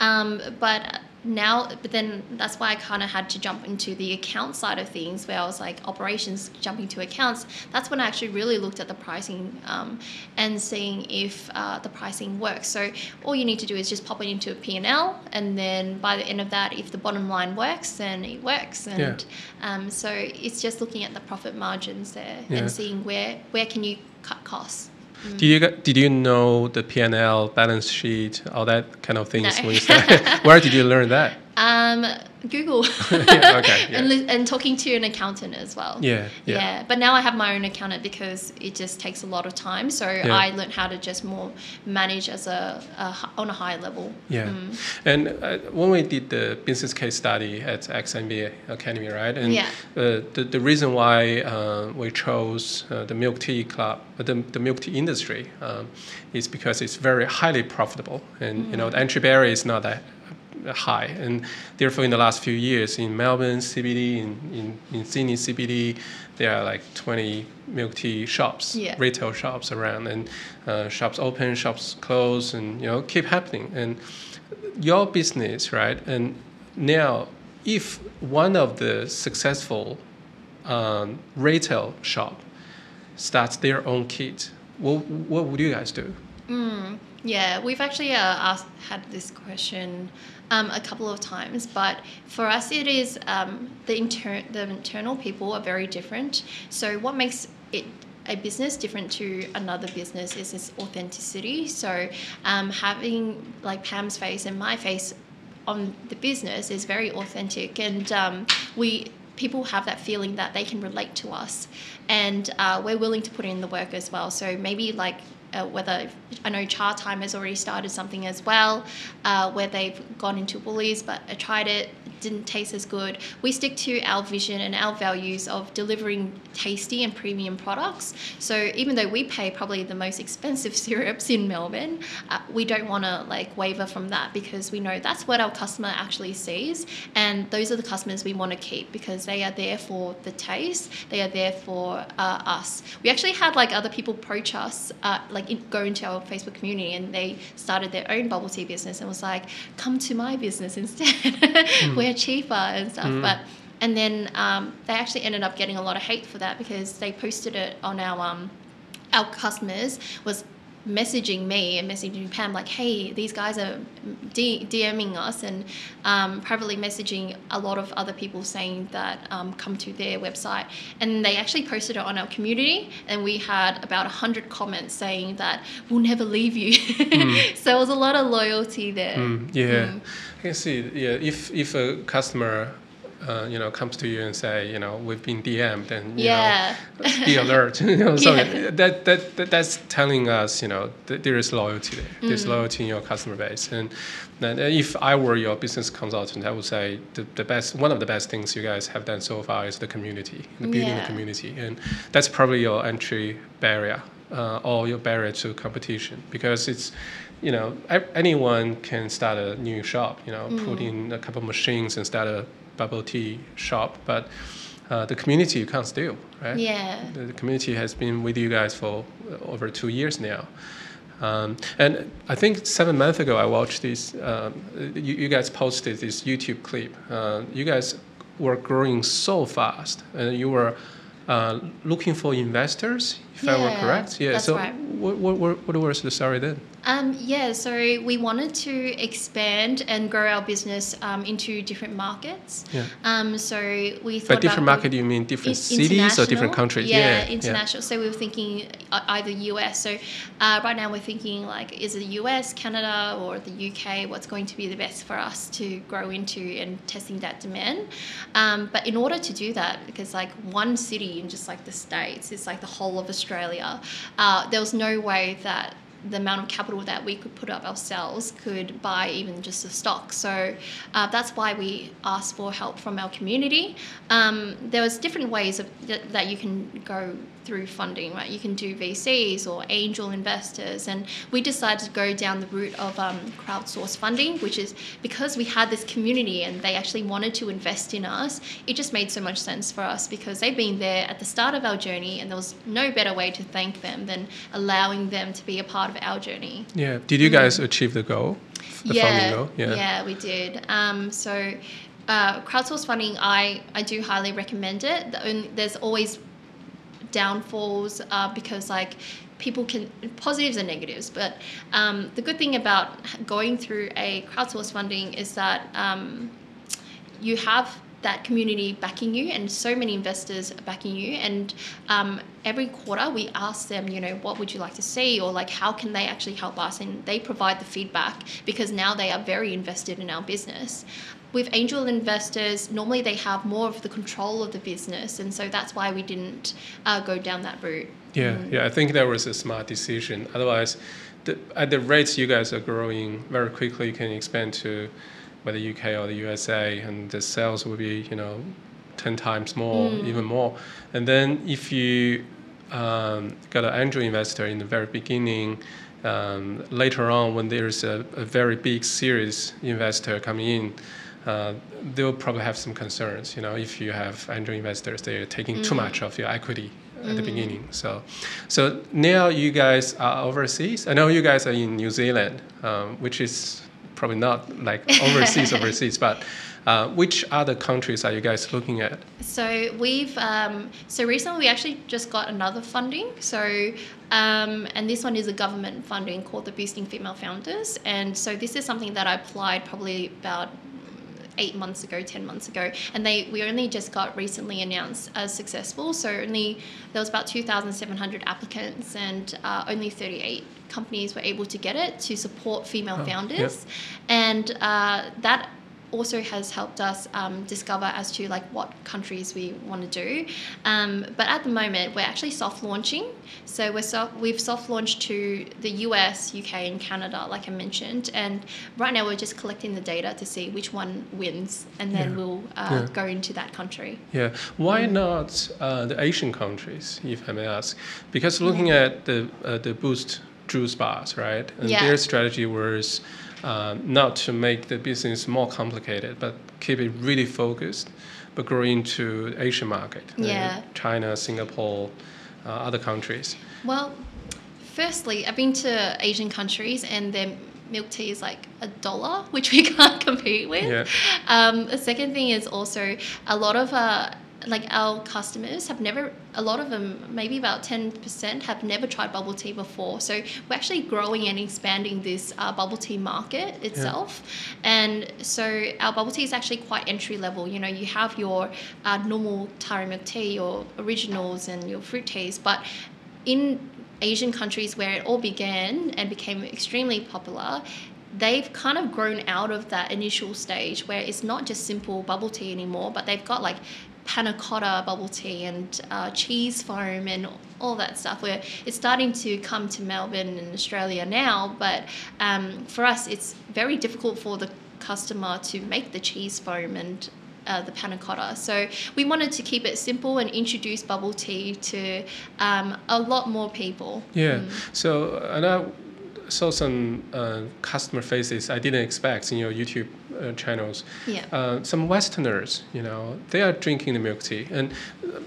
S2: Um, but now, but then that's why I kind of had to jump into the account side of things, where I was like operations jumping to accounts. That's when I actually really looked at the pricing um, and seeing if uh, the pricing works. So all you need to do is just pop it into a P&L, and then by the end of that, if the bottom line works, then it works. And um, so it's just looking at the profit margins there
S3: Yeah.
S2: and seeing where where can you cut costs.
S3: Did you did you know the P and L balance sheet, all that kind of things
S2: No.
S3: when you started? Where did you learn that?
S2: Um, Google.
S3: Yeah, okay, yeah.
S2: and, li- and talking to an accountant as well.
S3: Yeah, yeah.
S2: But now I have my own accountant because it just takes a lot of time. So I learned how to just more manage as a, a on a high level.
S3: Yeah,
S2: Mm.
S3: and uh, when we did the business case study at XMBA Academy, right? And
S2: Yeah.
S3: uh, the the reason why uh, we chose uh, the milk tea club, uh, the, the milk tea industry, um, is because it's very highly profitable, and you know the entry barrier is not that high, and therefore in the last few years in Melbourne CBD, in in, in Sydney CBD, there are like 20 milk tea shops,
S2: Yeah.
S3: retail shops around, and uh, shops open, shops close, and you know keep happening. And your business, right? And now, if one of the successful um, retail shop starts their own kit, what what would you guys do?
S2: Mm, yeah, we've actually uh, asked, had this question um, a couple of times, but for us, it is um, the inter- the internal people are very different. So what makes it a business different to another business is its authenticity. So um, having like Pam's face and my face on the business is very authentic, and um, we people have that feeling that they can relate to us, and uh, we're willing to put in the work as well. So maybe like. Uh, whether I know Chatime has already started something as well, uh, where they've gone into Woolies, but I tried it, it didn't taste as good. We stick to our vision and our values of delivering tasty and premium products. So even though we pay probably the most expensive syrups in Melbourne, uh, we don't want to like waver from that because we know that's what our customer actually sees, and those are the customers we want to keep because they are there for the taste, they are there for uh, us. We actually had like other people approach us, uh, like in, go into our Facebook community, and they started their own bubble tea business and was like, "Come to my business instead. We're cheaper and stuff." But and then um, they actually ended up getting a lot of hate for that because they posted it on our um, our customers was messaging me and messaging Pam like, "Hey, these guys are D- DMing us and um, privately messaging a lot of other people saying that um, come to their website." And they actually posted it on our community, and we had about hundred comments saying that we'll never leave you. so it was a lot of loyalty there.
S3: Mm, yeah,
S2: Mm.
S3: I can see. Yeah, if if a customer, uh, you know, comes to you and say, you know, we've been DM'd, and you
S2: Yeah.
S3: know, be alert. you know, so
S2: Yeah.
S3: that, that that that's telling us, you know, that there is loyalty there. There's
S2: Mm.
S3: loyalty in your customer base, and then if I were your business consultant, I would say the, the best, one of the best things you guys have done so far is the community, the building the community, and that's probably your entry barrier. Uh, or your barrier to competition because it's you know anyone can start a new shop you know put in a couple of machines and start a bubble tea shop but uh, the community you can't steal right
S2: Yeah.
S3: the, the community has been with you guys for uh, over two years now Um, and I think seven months ago, I watched this. Um, you, you guys posted this YouTube clip. Uh, you guys were growing so fast, and you were uh, looking for investors, if I were correct. Yeah.
S2: that's
S3: so,
S2: right.
S3: what, what, what, what was the story then?
S2: Um, yeah, so we wanted to expand and grow our business um, into different markets.
S3: Yeah.
S2: Um, so we thought
S3: By different market, you mean different cities or different countries?
S2: Yeah, international. So we were thinking uh, either US. So uh, right now we're thinking like, is it the US, Canada, or the UK? What's going to be the best for us to grow into and testing that demand? Um, but in order to do that, because like one city in just like the states is like the whole of Australia, uh, there was no way that the amount of capital that we could put up ourselves could buy even just the stock. So uh, that's why we asked for help from our community. Um, there was different ways of, that, that you can go through funding, right? You can do VCs or angel investors, and we decided to go down the route of um, crowdsource funding, which is because we had this community and they actually wanted to invest in us. It just made so much sense for us because they've been there at the start of our journey, and there was no better way to thank them than allowing them to be a part of our journey.
S3: Yeah. Did you guys achieve the goal? The funding goal?
S2: yeah, we did. Um, so, uh, crowdsource funding, I, I do highly recommend it. The only, there's always downfalls uh, because like people can positives and negatives. But um, the good thing about going through a crowdsource funding is that um, you have that community backing you and so many investors backing you. And um, every quarter we ask them you know what would you like to see? Or like how can they actually help us? And they provide the feedback because now they are very invested in our business with angel investors normally they have more of the control of the business and so that's why we didn't uh, go down that route
S3: Yeah, yeah, I think that was a smart decision. Otherwise, the, at the rates you guys are growing very quickly, you can expand to whether UK or the USA, and the sales will be, you know, ten times more, even more. And then if you um, got an angel investor in the very beginning, um, later on when there's a, a very big series investor coming in. Uh, they'll probably have some concerns, you know, if you have angel investors, they're taking too much of your equity at the beginning. So, so now you guys are overseas. I know you guys are in New Zealand, um, which is probably not like overseas, overseas. But uh, which other countries are you guys looking at?
S2: So we've um, so recently we actually just got another funding. So um, and this one is a government funding called the Boosting Female Founders. And so this is something that I applied probably about eight months ago, ten months ago, and they we only just got recently announced as successful. So only there was about two thousand seven hundred applicants, and uh, only thirty eight companies were able to get it to support female
S3: Oh, yep.
S2: founders, and uh, that also has helped us um, discover as to like what countries we want to do. Um, but at the moment, we're actually soft launching. So we're so, we've soft launched to the US, UK, and Canada, like I mentioned. And right now, we're just collecting the data to see which one wins, and then
S3: Yeah.
S2: we'll uh,
S3: Yeah.
S2: go into that country.
S3: Yeah, why
S2: Mm.
S3: not uh, the Asian countries, if I may ask? Because looking
S2: Mm.
S3: at the uh, the Boost juice bars, right? And
S2: Yeah.
S3: their strategy was um, not to make the business more complicated, but keep it really focused, but grow into the Asian market, uh,
S2: Yeah.
S3: China, Singapore, uh, other countries.
S2: Well, firstly, I've been to Asian countries and their milk tea is like a dollar, which we can't compete with.
S3: Yeah.
S2: Um, the second thing is also a lot of uh, like our customers have never, a lot of them, maybe about 10% have never tried bubble tea before. So we're actually growing and expanding this uh, bubble tea market itself. And so our bubble tea is actually quite entry level. You know, you have your uh, normal taro milk tea, your originals, and your fruit teas, but in Asian countries where it all began and became extremely popular, they've kind of grown out of that initial stage where it's not just simple bubble tea anymore, but they've got like panna cotta bubble tea and uh, cheese foam and all that stuff where it's starting to come to Melbourne and Australia now. But um, for us, it's very difficult for the customer to make the cheese foam and uh, the panna cotta. So we wanted to keep it simple and introduce bubble tea to um, a lot more people.
S3: Yeah. So and I, saw some uh, customer faces I didn't expect in your YouTube uh, channels.
S2: Yeah.
S3: Uh, some Westerners, you know, they are drinking the milk tea, and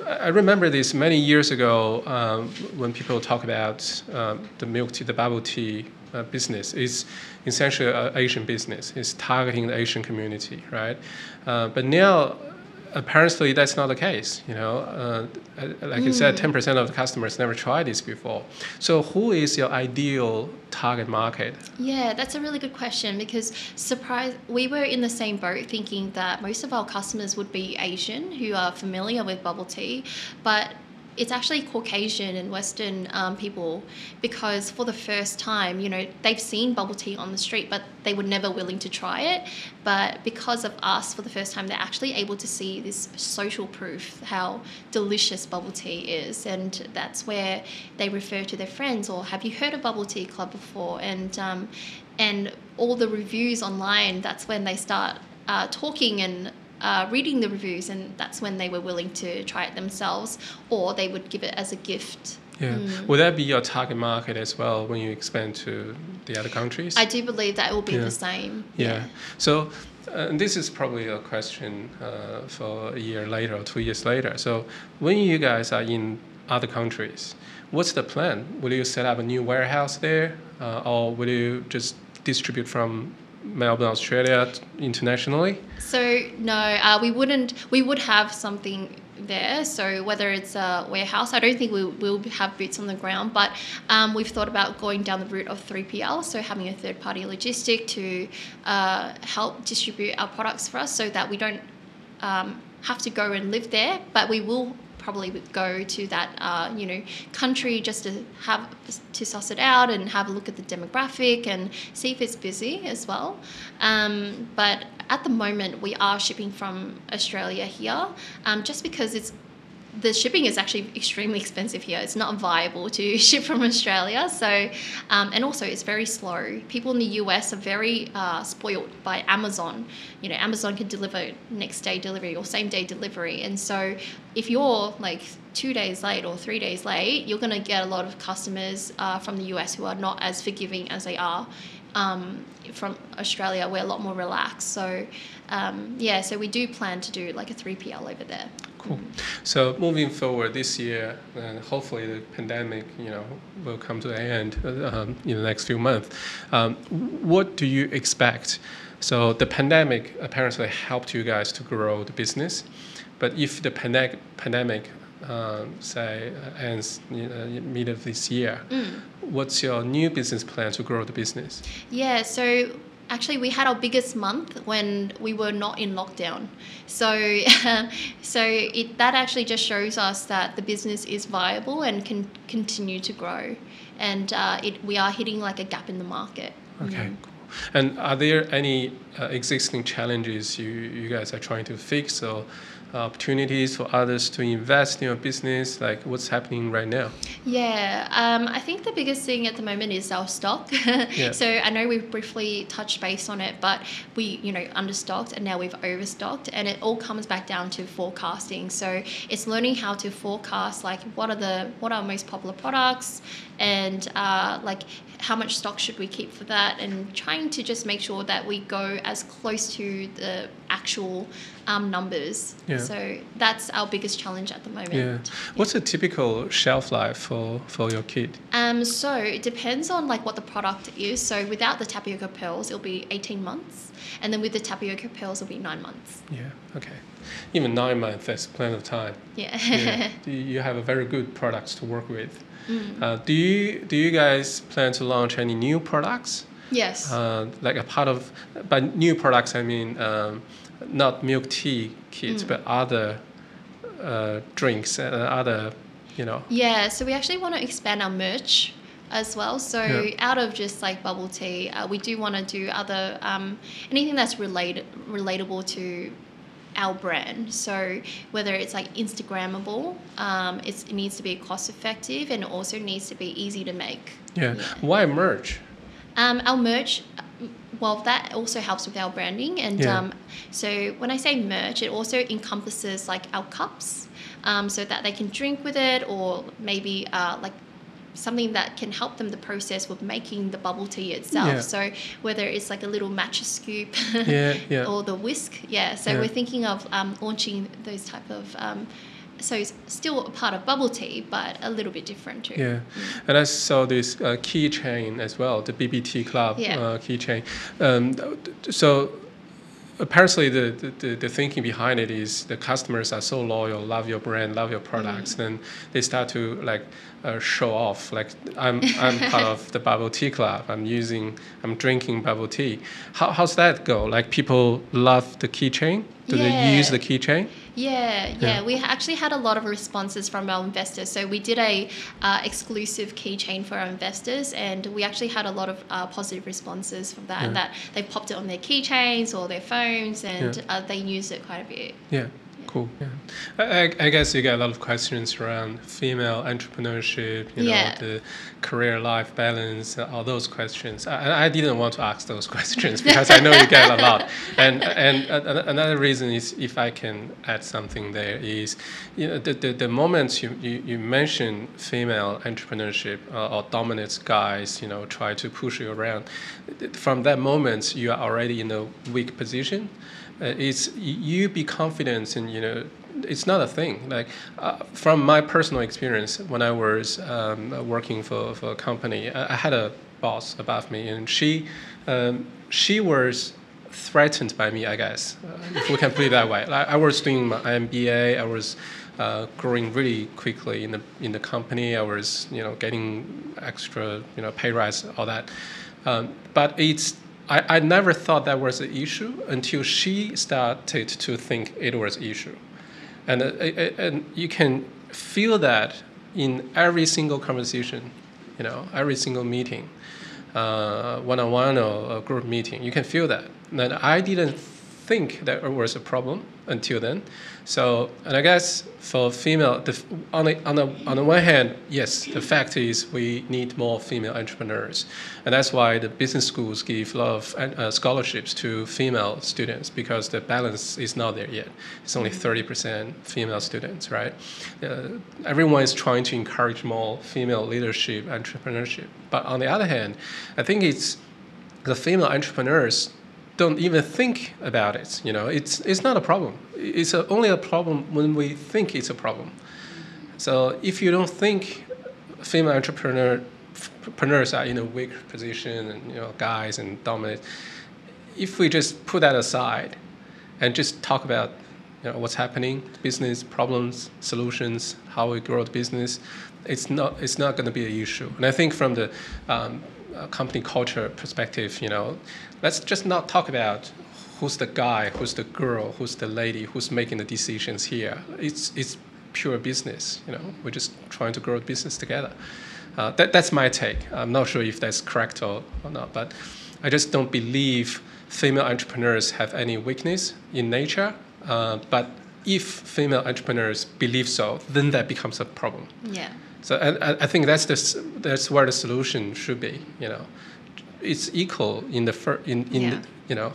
S3: I remember this many years ago um, when people talk about um, the milk tea, the bubble tea uh, business. It's essentially an Asian business. It's targeting the Asian community, right? Uh, but now apparently that's not the case. You know, uh, like you said, ten percent of the customers never tried this before. So, who is your ideal target market?
S2: Yeah, that's a really good question because surprise we were in the same boat thinking that most of our customers would be Asian who are familiar with bubble tea, but it's actually Caucasian and Western um, people because for the first time, you know, they've seen bubble tea on the street, but they were never willing to try it. But because of us, for the first time, they're actually able to see this social proof how delicious bubble tea is, and that's where they refer to their friends or have you heard of bubble tea club before? And um, and all the reviews online, that's when they start uh, talking and uh, reading the reviews, and that's when they were willing to try it themselves, or they would give it as a gift.
S3: Yeah. Would that be your target market as well when you expand to the other countries?
S2: I do believe that it will be
S3: Yeah.
S2: the same.
S3: Yeah. So uh, this is probably a question uh, for a year later or two years later. So when you guys are in other countries, what's the plan? Will you set up a new warehouse there, uh, or will you just distribute from Melbourne, Australia internationally?
S2: So no, uh, we wouldn't. We would have something there. So whether it's a warehouse, I don't think we will have boots on the ground. But um, we've thought about going down the route of 3PL, so having a third party logistic to uh, help distribute our products for us, so that we don't um, have to go and live there, but we will probably would go to that uh, you know country just to have to suss it out and have a look at the demographic and see if it's busy as well. Um, but at the moment, we are shipping from Australia here, um, just because it's the shipping is actually extremely expensive here. It's not viable to ship from Australia. So, um, and also it's very slow. People in the US are very uh, spoiled by Amazon. You know, Amazon can deliver next day delivery or same day delivery. And so, if you're like two days late or three days late, you're going to get a lot of customers uh, from the US who are not as forgiving as they are um, from Australia. We're a lot more relaxed. So, um, yeah, so we do plan to do like a 3PL over there.
S3: Cool. So moving forward this year, and hopefully the pandemic, you know, will come to an end uh, um, in the next few months. Um, what do you expect? So the pandemic apparently helped you guys to grow the business, but if the pandemic, pandemic um, say uh, ends you know, mid of this year, what's your new business plan to grow the business?
S2: Yeah, so actually we had our biggest month when we were not in lockdown. So so it that actually just shows us that the business is viable and can continue to grow. And uh, it, we are hitting like a gap in the market.
S3: Okay, cool. And are there any uh, existing challenges you, you guys are trying to fix or opportunities for others to invest in your business? Like what's happening right now?
S2: Yeah, um, I think the biggest thing at the moment is our stock. yeah. So I know we've briefly touched base on it, but we, you know, understocked and now we've overstocked, and it all comes back down to forecasting. So it's learning how to forecast, like what are the what are our most popular products, and uh, like how much stock should we keep for that, and trying to just make sure that we go as close to the actual um, numbers.
S3: Yeah.
S2: So that's our biggest challenge at the moment.
S3: Yeah. What's a typical shelf life for, for your kit?
S2: Um, so it depends on like what the product is. So without the tapioca pearls, it'll be 18 months, and then with the tapioca pearls, it'll be nine months.
S3: Yeah, okay. Even nine months, that's plenty of time.
S2: Yeah.
S3: Yeah. you you have a very good products to work with.
S2: Mm.
S3: Uh, do you do you guys plan to launch any new products?
S2: yes.
S3: Uh, like a part of by new products, I mean um, not milk tea kits,
S2: Mm.
S3: but other uh, drinks and other, you know.
S2: yeah. So we actually want to expand our merch as well. So
S3: Yeah.
S2: out of just like bubble tea, uh, we do want to do other um, anything that's related relatable to our brand. So whether it's like Instagrammable, um, it's, it needs to be cost effective and also needs to be easy to make.
S3: Yeah.
S2: Yeah.
S3: Why merch?
S2: Um, our merch, well, that also helps with our branding. And
S3: Yeah.
S2: um, so when I say merch, it also encompasses like our cups, um, so that they can drink with it, or maybe uh, like something that can help them the process with making the bubble tea itself.
S3: Yeah.
S2: So whether it's like a little matcha scoop
S3: Yeah, yeah.
S2: or the whisk, yeah. So we're thinking of um, launching those type of. Um, so it's still a part of bubble tea, but a little bit different too.
S3: Yeah, and I saw this uh, keychain as well, the BBT Club uh, keychain. Um, so apparently the, the- the, thinking behind it is the customers are so loyal, love your brand, love your products, then they start to like uh, show off. Like I'm I'm part of the bubble tea club. I'm using I'm drinking bubble tea. How, how's that go? Like people love the keychain. Do they use the keychain?
S2: Yeah, yeah,
S3: Yeah.
S2: We actually had a lot of responses from our investors. So we did a uh, exclusive keychain for our investors, and we actually had a lot of uh, positive responses from that.
S3: Yeah.
S2: That they popped it on their keychains or their phones, and
S3: Yeah.
S2: uh, they used it quite a bit.
S3: Yeah, cool. Yeah, I, I- guess you get a lot of questions around female entrepreneurship, you know,
S2: Yeah.
S3: the career life balance, all those questions. I, I didn't want to ask those questions because I know you get a lot. And and uh, another reason is if I can add something there is, you know, the the, the moment you, you, you mention female entrepreneurship uh, or dominant guys, you know, try to push you around, from that moment you are already in a weak position it's you be confident and you know it's not a thing. Like uh, from my personal experience when i was um, working for, for a company I, I had a boss above me and she um, she was threatened by me i guess uh, if we can put it that way. Like, i was doing my mba i was uh, growing really quickly in the in the company i was you know getting extra you know pay rise all that. Um, but it's I, I never thought that was an issue until she started to think it was an issue. And, uh, uh, and you can feel that in every single conversation, you know, every single meeting, uh, one-on-one or a group meeting. You can feel that. And I didn't think that it was a problem until then. So, and I guess for female, the, on, the, on, the, on the one hand, yes, the fact is we need more female entrepreneurs. And that's why the business schools give a lot of uh, scholarships to female students because the balance is not there yet. It's only 30% female students, right? Uh, everyone is trying to encourage more female leadership, entrepreneurship. But on the other hand, I think it's the female entrepreneurs don't even think about it. You know, it's it's not a problem. It's a, only a problem when we think it's a problem. So if you don't think female entrepreneur entrepreneurs are in a weak position and you know guys and dominate, if we just put that aside and just talk about you know what's happening, business problems, solutions, how we grow the business, it's not it's not going to be an issue. And I think from the um, uh, company culture perspective, you know, let's just not talk about who's the guy, who's the girl, who's the lady, who's making the decisions here. It's it's pure business. You know, we're just trying to grow the business together. Uh, that, that's my take. I'm not sure if that's correct or, or not, but I just don't believe female entrepreneurs have any weakness in nature. Uh, but if female entrepreneurs believe so, then that becomes a problem.
S2: Yeah.
S3: So I I think that's the that's where the solution should be. You know, it's equal in the fir- in in
S2: Yeah.
S3: the, you know.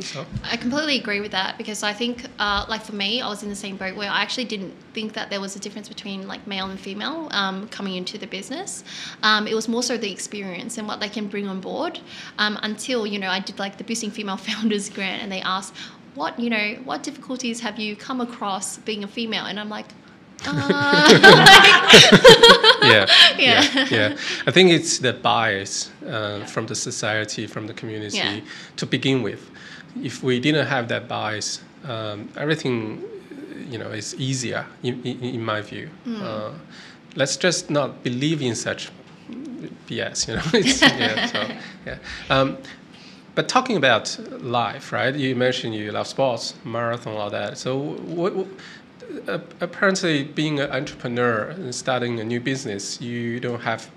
S3: So
S2: I completely agree with that because I think, uh, like for me, I was in the same boat where I actually didn't think that there was a difference between like male and female um, coming into the business. Um, it was more so the experience and what they can bring on board. Um, until you know, I did like the boosting female founders grant, and they asked, "What you know, what difficulties have you come across being a female?" And I'm like. Uh,
S3: yeah,
S2: Yeah.
S3: yeah, yeah. I think it's the bias uh, from the society, from the community
S2: Yeah.
S3: to begin with. If we didn't have that bias, um, everything, you know, is easier in, in, in my view.
S2: Hmm.
S3: Uh, let's just not believe in such BS. You know, it's, yeah. So yeah. Um, but talking about life, right? You mentioned you love sports, marathon, all that. So what? Uh, apparently, being an entrepreneur and starting a new business, you don't have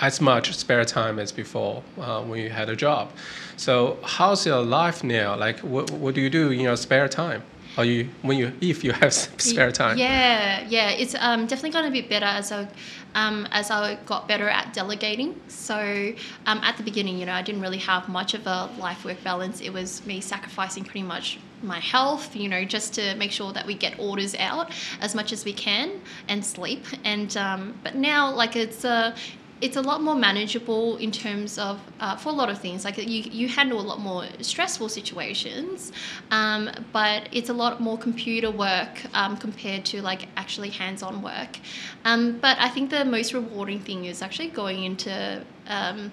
S3: as much spare time as before uh, when you had a job. So, how's your life now? Like, what, what do you do in your spare time? Are you when you if you have spare time?
S2: Yeah, yeah, it's um, definitely gotten a bit better as I um, as I got better at delegating. So um, at the beginning, you know, I didn't really have much of a life work balance. It was me sacrificing pretty much my health, you know, just to make sure that we get orders out as much as we can and sleep. And um, but now, like it's uh, it's a lot more manageable in terms of uh, for a lot of things. Like you, you handle a lot more stressful situations, um, but it's a lot more computer work um, compared to like actually hands-on work. Um, but I think the most rewarding thing is actually going into um,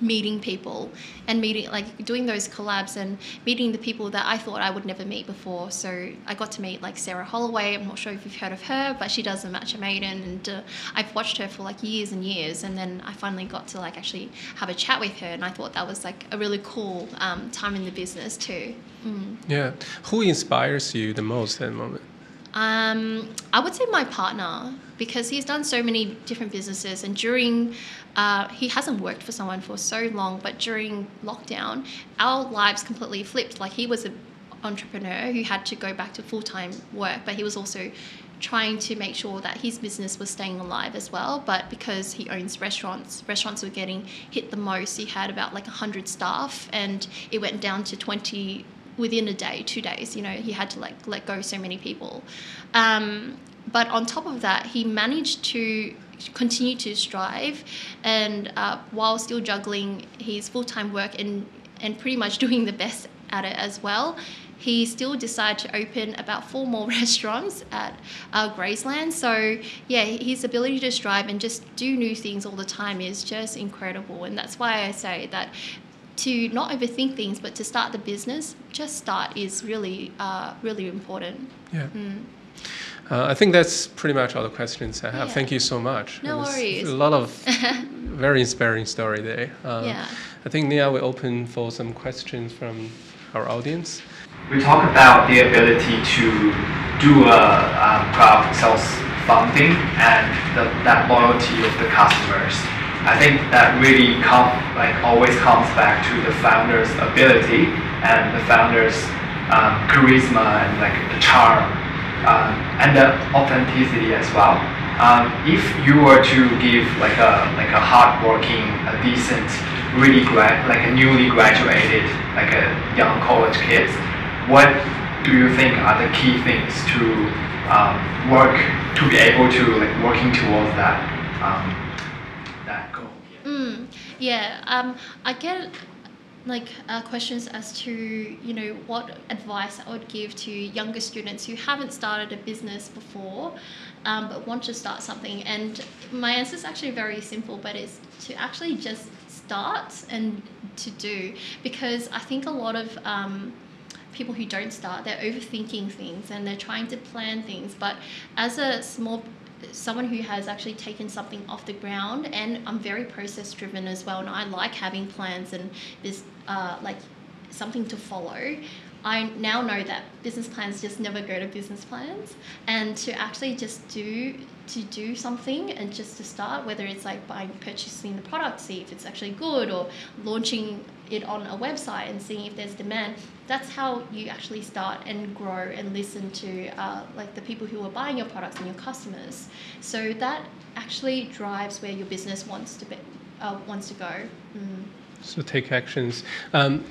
S2: meeting people and meeting like doing those collabs and meeting the people that I thought I would never meet before. So I got to meet like Sarah Holloway. I'm not sure if you've heard of her, but she does the Matcha Maiden, and uh, I've watched her for like years and years. And then I finally got to like actually have a chat with her, and I thought that was like a really cool um, time in the business too. Mm.
S3: Yeah. Who inspires you the most at the moment?
S2: Um, I would say my partner because he's done so many different businesses, and during uh, he hasn't worked for someone for so long, but during lockdown, our lives completely flipped. Like he was an entrepreneur who had to go back to full time work, but he was also trying to make sure that his business was staying alive as well. But because he owns restaurants, restaurants were getting hit the most. He had about like 100 staff, and it went down to 20 within a day, two days. You know, he had to like let go so many people. Um, but on top of that, he managed to continue to strive and uh, while still juggling his full-time work and, and pretty much doing the best at it as well he still decided to open about four more restaurants at uh, Graceland. So yeah, his ability to strive and just do new things all the time is just incredible, and that's why I say that to not overthink things, but to start the business, just start is really uh, really important.
S3: Yeah. Mm. Uh, I think that's pretty much all the questions I have. Yeah. Thank you so much.
S2: No worries.
S3: A lot of very inspiring story there.
S2: Uh, yeah.
S3: I think now we open for some questions from our audience.
S4: We talk about the ability to do a um, crowd sales funding and the, that loyalty of the customers. I think that really come, like always comes back to the founder's ability and the founder's um, charisma and like the charm um, and the authenticity as well. Um, if you were to give like a like a hardworking, a decent, really grad like a newly graduated, like a young college kids, what do you think are the key things to um, work to be able to like working towards that um, that goal?
S2: Yeah. Mm, yeah. Um, I get like uh, questions as to you know what advice I would give to younger students who haven't started a business before um, but want to start something. And my answer is actually very simple but it's to actually just start and to do. Because I think a lot of um, people who don't start they're overthinking things and they're trying to plan things. But as a small someone who has actually taken something off the ground and I'm very process driven as well and I like having plans and this uh, like something to follow I now know that business plans just never go to business plans. And to actually just do to do something and just to start whether it's like buying purchasing the product see if it's actually good or launching it on a website and seeing if there's demand that's how you actually start and grow and listen to uh, like the people who are buying your products and your customers. So that actually drives where your business wants to be uh, wants to go. Mm.
S3: So take actions um,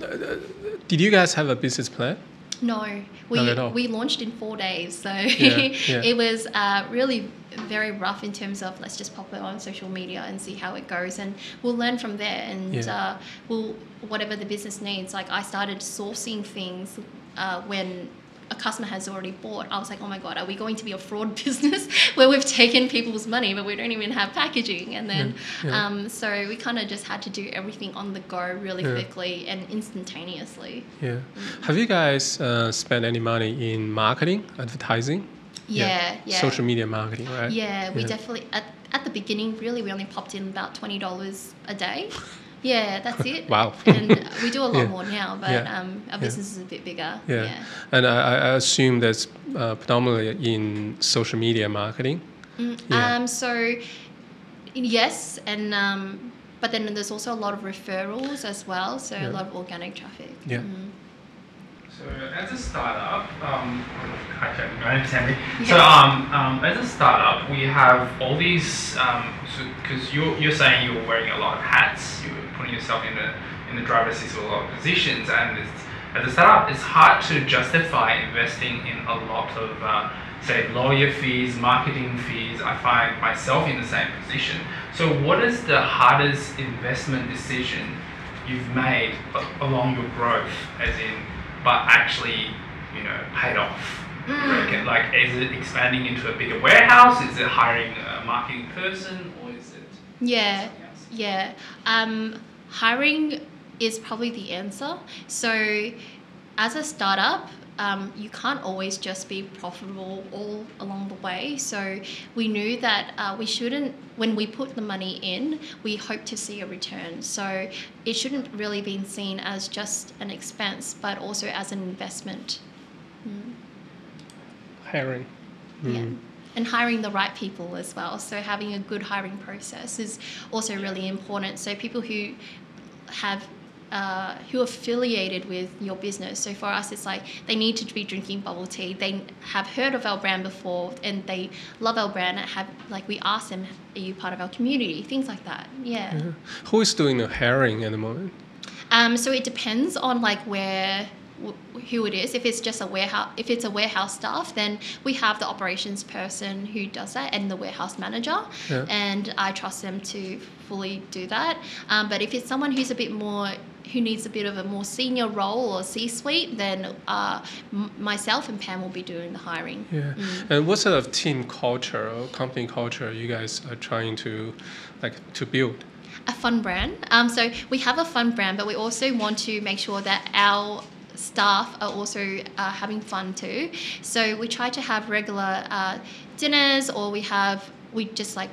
S3: did you guys have a business plan
S2: no, we we launched in four days, so yeah, yeah. it was uh, really very rough in terms of let's just pop it on social media and see how it goes, and we'll learn from there, and yeah. uh, we'll whatever the business needs. Like I started sourcing things uh, when a customer has already bought, I was like, oh my God, are we going to be a fraud business where we've taken people's money but we don't even have packaging? And then, yeah, yeah. Um, so we kind of just had to do everything on the go really yeah. quickly and instantaneously.
S3: Yeah. Mm. Have you guys uh, spent any money in marketing, advertising?
S2: Yeah, yeah.
S3: Social media marketing, right?
S2: Yeah, we definitely, at, at the beginning, really, we only popped in about $20 a day. Yeah, that's it.
S3: wow.
S2: and we do a lot yeah. more now, but yeah. um, our business yeah. is a bit bigger.
S3: Yeah. And I, I assume that's uh, predominantly in social media marketing.
S2: Mm, um, so, yes, and um, but then there's also a lot of referrals as well, so a lot of organic traffic.
S3: Yeah. Mm.
S5: So as a startup, um, hi Tammy. Yeah. So um, um, as a startup, we have all these because um, so, you're you're saying you're wearing a lot of hats. You're putting yourself in the in the driver's seat of a lot of positions, and as a startup, it's hard to justify investing in a lot of uh, say lawyer fees, marketing fees. I find myself in the same position. So, what is the hardest investment decision you've made along your growth, as in, but actually, you know, paid off? Reckon? Like, is it expanding into a bigger warehouse? Is it hiring a marketing person, or is it
S2: Yeah. Yeah, um, hiring is probably the answer. So, as a startup, um, you can't always just be profitable all along the way. So, we knew that uh, we shouldn't, when we put the money in, we hope to see a return. So, it shouldn't really be seen as just an expense, but also as an investment.
S3: Hiring.
S2: Yeah. And hiring the right people as well. So having a good hiring process is also really important. So people who have uh, who are affiliated with your business. So for us, it's like they need to be drinking bubble tea. They have heard of our brand before, and they love our brand. And have like we ask them, "Are you part of our community?" Things like that. Yeah.
S3: Who is doing the hiring at the moment?
S2: Um, so it depends on like where wh- who it is. If it's just a warehouse, if it's a warehouse staff, then we have the operations person who does that and the warehouse manager,
S3: Yeah.
S2: and I trust them to fully do that. Um, but if it's someone who's a bit more who needs a bit of a more senior role or C-suite, then uh, m- myself and Pam will be doing the hiring.
S3: Yeah. And what sort of team culture or company culture you guys are trying to like to build?
S2: a fun brand. Um, so we have a fun brand, but we also want to make sure that our staff are also uh, having fun too. So we try to have regular uh, dinners, or we have we just like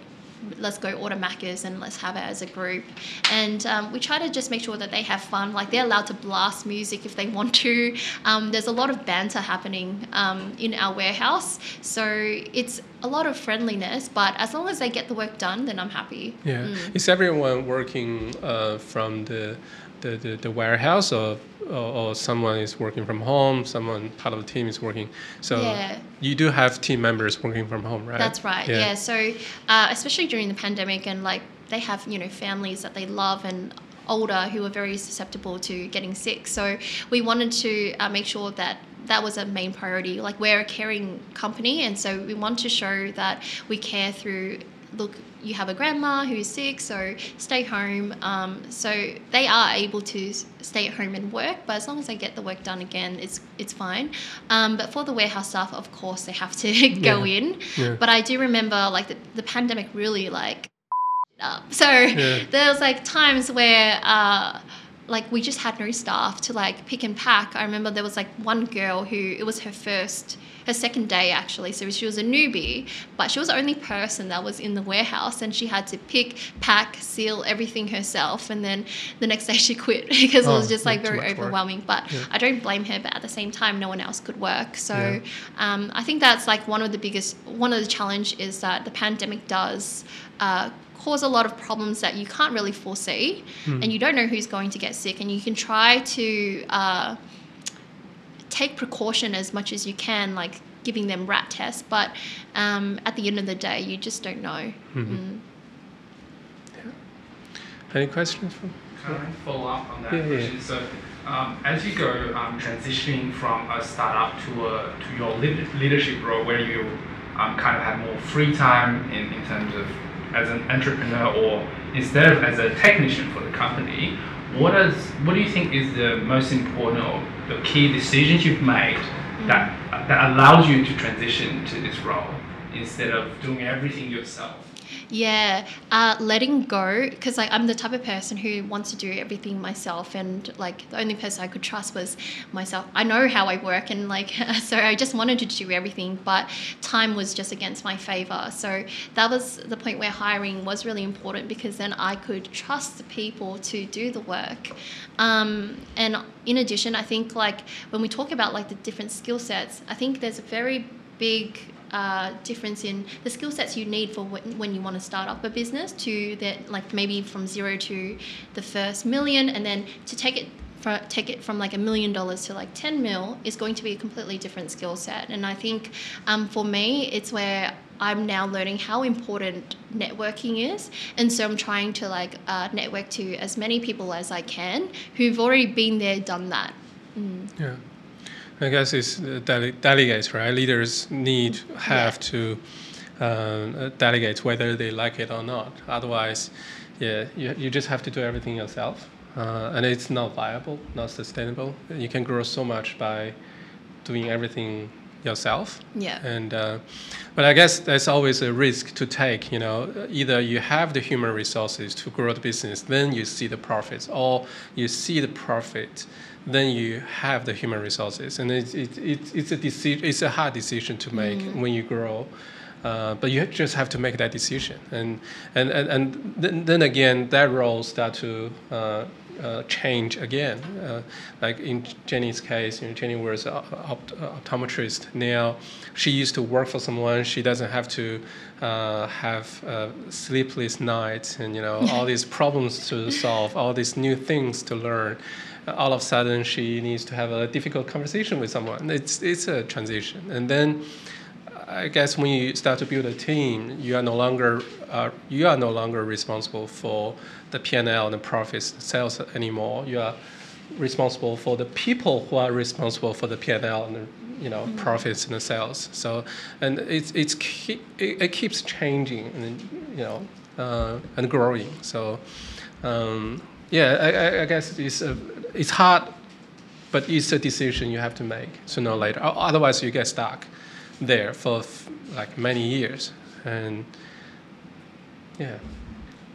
S2: let's go order Macca's and let's have it as a group. And um, we try to just make sure that they have fun. Like they're allowed to blast music if they want to. Um, there's a lot of banter happening um, in our warehouse. So it's a lot of friendliness, but as long as they get the work done, then I'm happy.
S3: Yeah.
S2: Mm.
S3: Is everyone working uh, from the, the, the, the warehouse or, or, or someone is working from home, someone part of the team is working? So
S2: Yeah.
S3: you do have team members working from home, right?
S2: That's right. Yeah. So, uh, especially during the pandemic, and like they have, you know, families that they love and older who are very susceptible to getting sick. So, we wanted to uh, make sure that that was a main priority. Like we're a caring company, and so we want to show that we care through. Look, you have a grandma who's sick, so stay home. Um, so they are able to stay at home and work, but as long as they get the work done again, it's it's fine. Um, but for the warehouse staff, of course, they have to go
S3: Yeah.
S2: in.
S3: Yeah.
S2: But I do remember like the, the pandemic really like up. So
S3: Yeah.
S2: there was like times where uh, like we just had no staff to like pick and pack. I remember there was like one girl who it was her first her second day actually. So she was a newbie, but she was the only person that was in the warehouse and she had to pick, pack, seal everything herself and then the next day she quit because it was
S3: Oh,
S2: just like very
S3: much work.
S2: overwhelming. But
S3: Yeah.
S2: I don't blame her, but at the same time no one else could work. So
S3: Yeah.
S2: um, I think that's like one of the biggest one of the challenge is that the pandemic does uh, cause a lot of problems that you can't really foresee,
S3: Hmm.
S2: and you don't know who's going to get sick, and you can try to uh, take precaution as much as you can, like giving them RAT tests, but um, at the end of the day, you just don't know.
S3: Mm-hmm.
S2: Mm.
S3: Any questions from?
S5: Can I follow up on that
S3: Yeah, yeah.
S5: So, um, as you go um, transitioning from a startup to a to your leadership role, where you um, kind of have more free time in, in terms of as an entrepreneur or instead of as a technician for the company, what is what do you think is the most important or the key decisions you've made mm. that that allows you to transition to this role instead of doing everything yourself?
S2: Yeah, uh, letting go because like I'm the type of person who wants to do everything myself, and like the only person I could trust was myself. I know how I work, and like so I just wanted to do everything, but time was just against my favor. So that was the point where hiring was really important because then I could trust the people to do the work. Um, and in addition, I think like when we talk about like the different skill sets, I think there's a very big uh, difference in the skill sets you need for when, when you want to start up a business to that like maybe from zero to the first million and then to take it take it from like a million dollars to like 10 mil is going to be a completely different skill set and i think um, for me it's where i'm now learning how important networking is and so i'm trying to like uh, network to as many people as i can who've already been there done that mm.
S3: Yeah. I guess it's uh, dele- delegates, right? Leaders need have to uh, delegate whether they like it or not. Otherwise, yeah, you, you just have to do everything yourself, uh, and it's not viable, not sustainable. You can grow so much by doing everything yourself.
S2: Yeah.
S3: And uh, but I guess there's always a risk to take. You know, either you have the human resources to grow the business, then you see the profits, or you see the profit, then you have the human resources, and it's it, it, it's a decision. It's a hard decision to make when you grow. Uh, but you just have to make that decision, and and and, and then, then again, that role start to uh, uh, change again. Uh, like in Jenny's case, you know, Jenny was an opt- optometrist. Now she used to work for someone. She doesn't have to uh, have uh, sleepless nights and you know all these problems to solve, all these new things to learn. All of a sudden, she needs to have a difficult conversation with someone. It's it's a transition, and then. I guess when you start to build a team, you are no longer uh, you are no longer responsible for the P&L and the profits sales anymore. You are responsible for the people who are responsible for the P&L and the you know profits and the sales. So and it's it's keep, it, it keeps changing and you know uh, and growing. So um, yeah, I, I, I guess it's a, it's hard, but it's a decision you have to make sooner or later. Otherwise, you get stuck there for like many years. And yeah,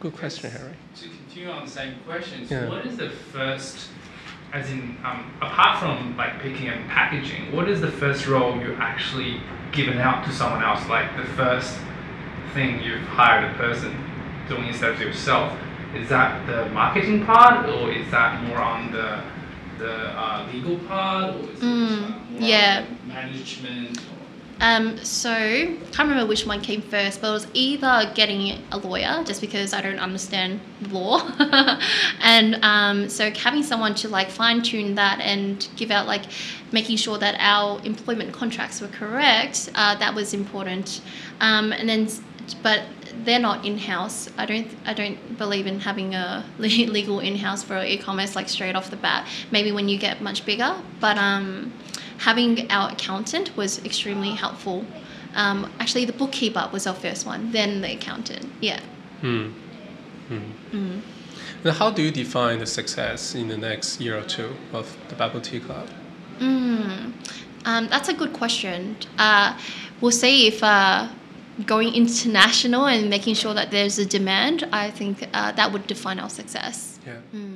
S3: good question, Harry.
S5: To continue on the same question, so
S3: Yeah.
S5: what is the first, as in, um, apart from like picking and packaging, what is the first role you actually given out to someone else? Like the first thing you've hired a person doing instead of yourself? Is that the marketing part, or is that more on the the uh, legal part, or is it
S2: Mm,
S5: uh, more
S2: yeah.
S5: management?
S2: Um, so I can't remember which one came first, but it was either getting a lawyer, just because I don't understand law, and um, so having someone to like fine tune that and give out like making sure that our employment contracts were correct. Uh, that was important, um, and then but they're not in house. I don't I don't believe in having a legal in house for e-commerce like straight off the bat. Maybe when you get much bigger, but um having our accountant was extremely helpful. Um, actually, the bookkeeper was our first one, then the accountant. Yeah.
S3: Hmm. Hmm. Now, how do you define the success in the next year or two of the Bubble Tea Club?
S2: Mm. Um, that's a good question. Uh, we'll see if uh, going international and making sure that there's a demand, I think uh, that would define our success.
S3: Yeah.
S2: Mm.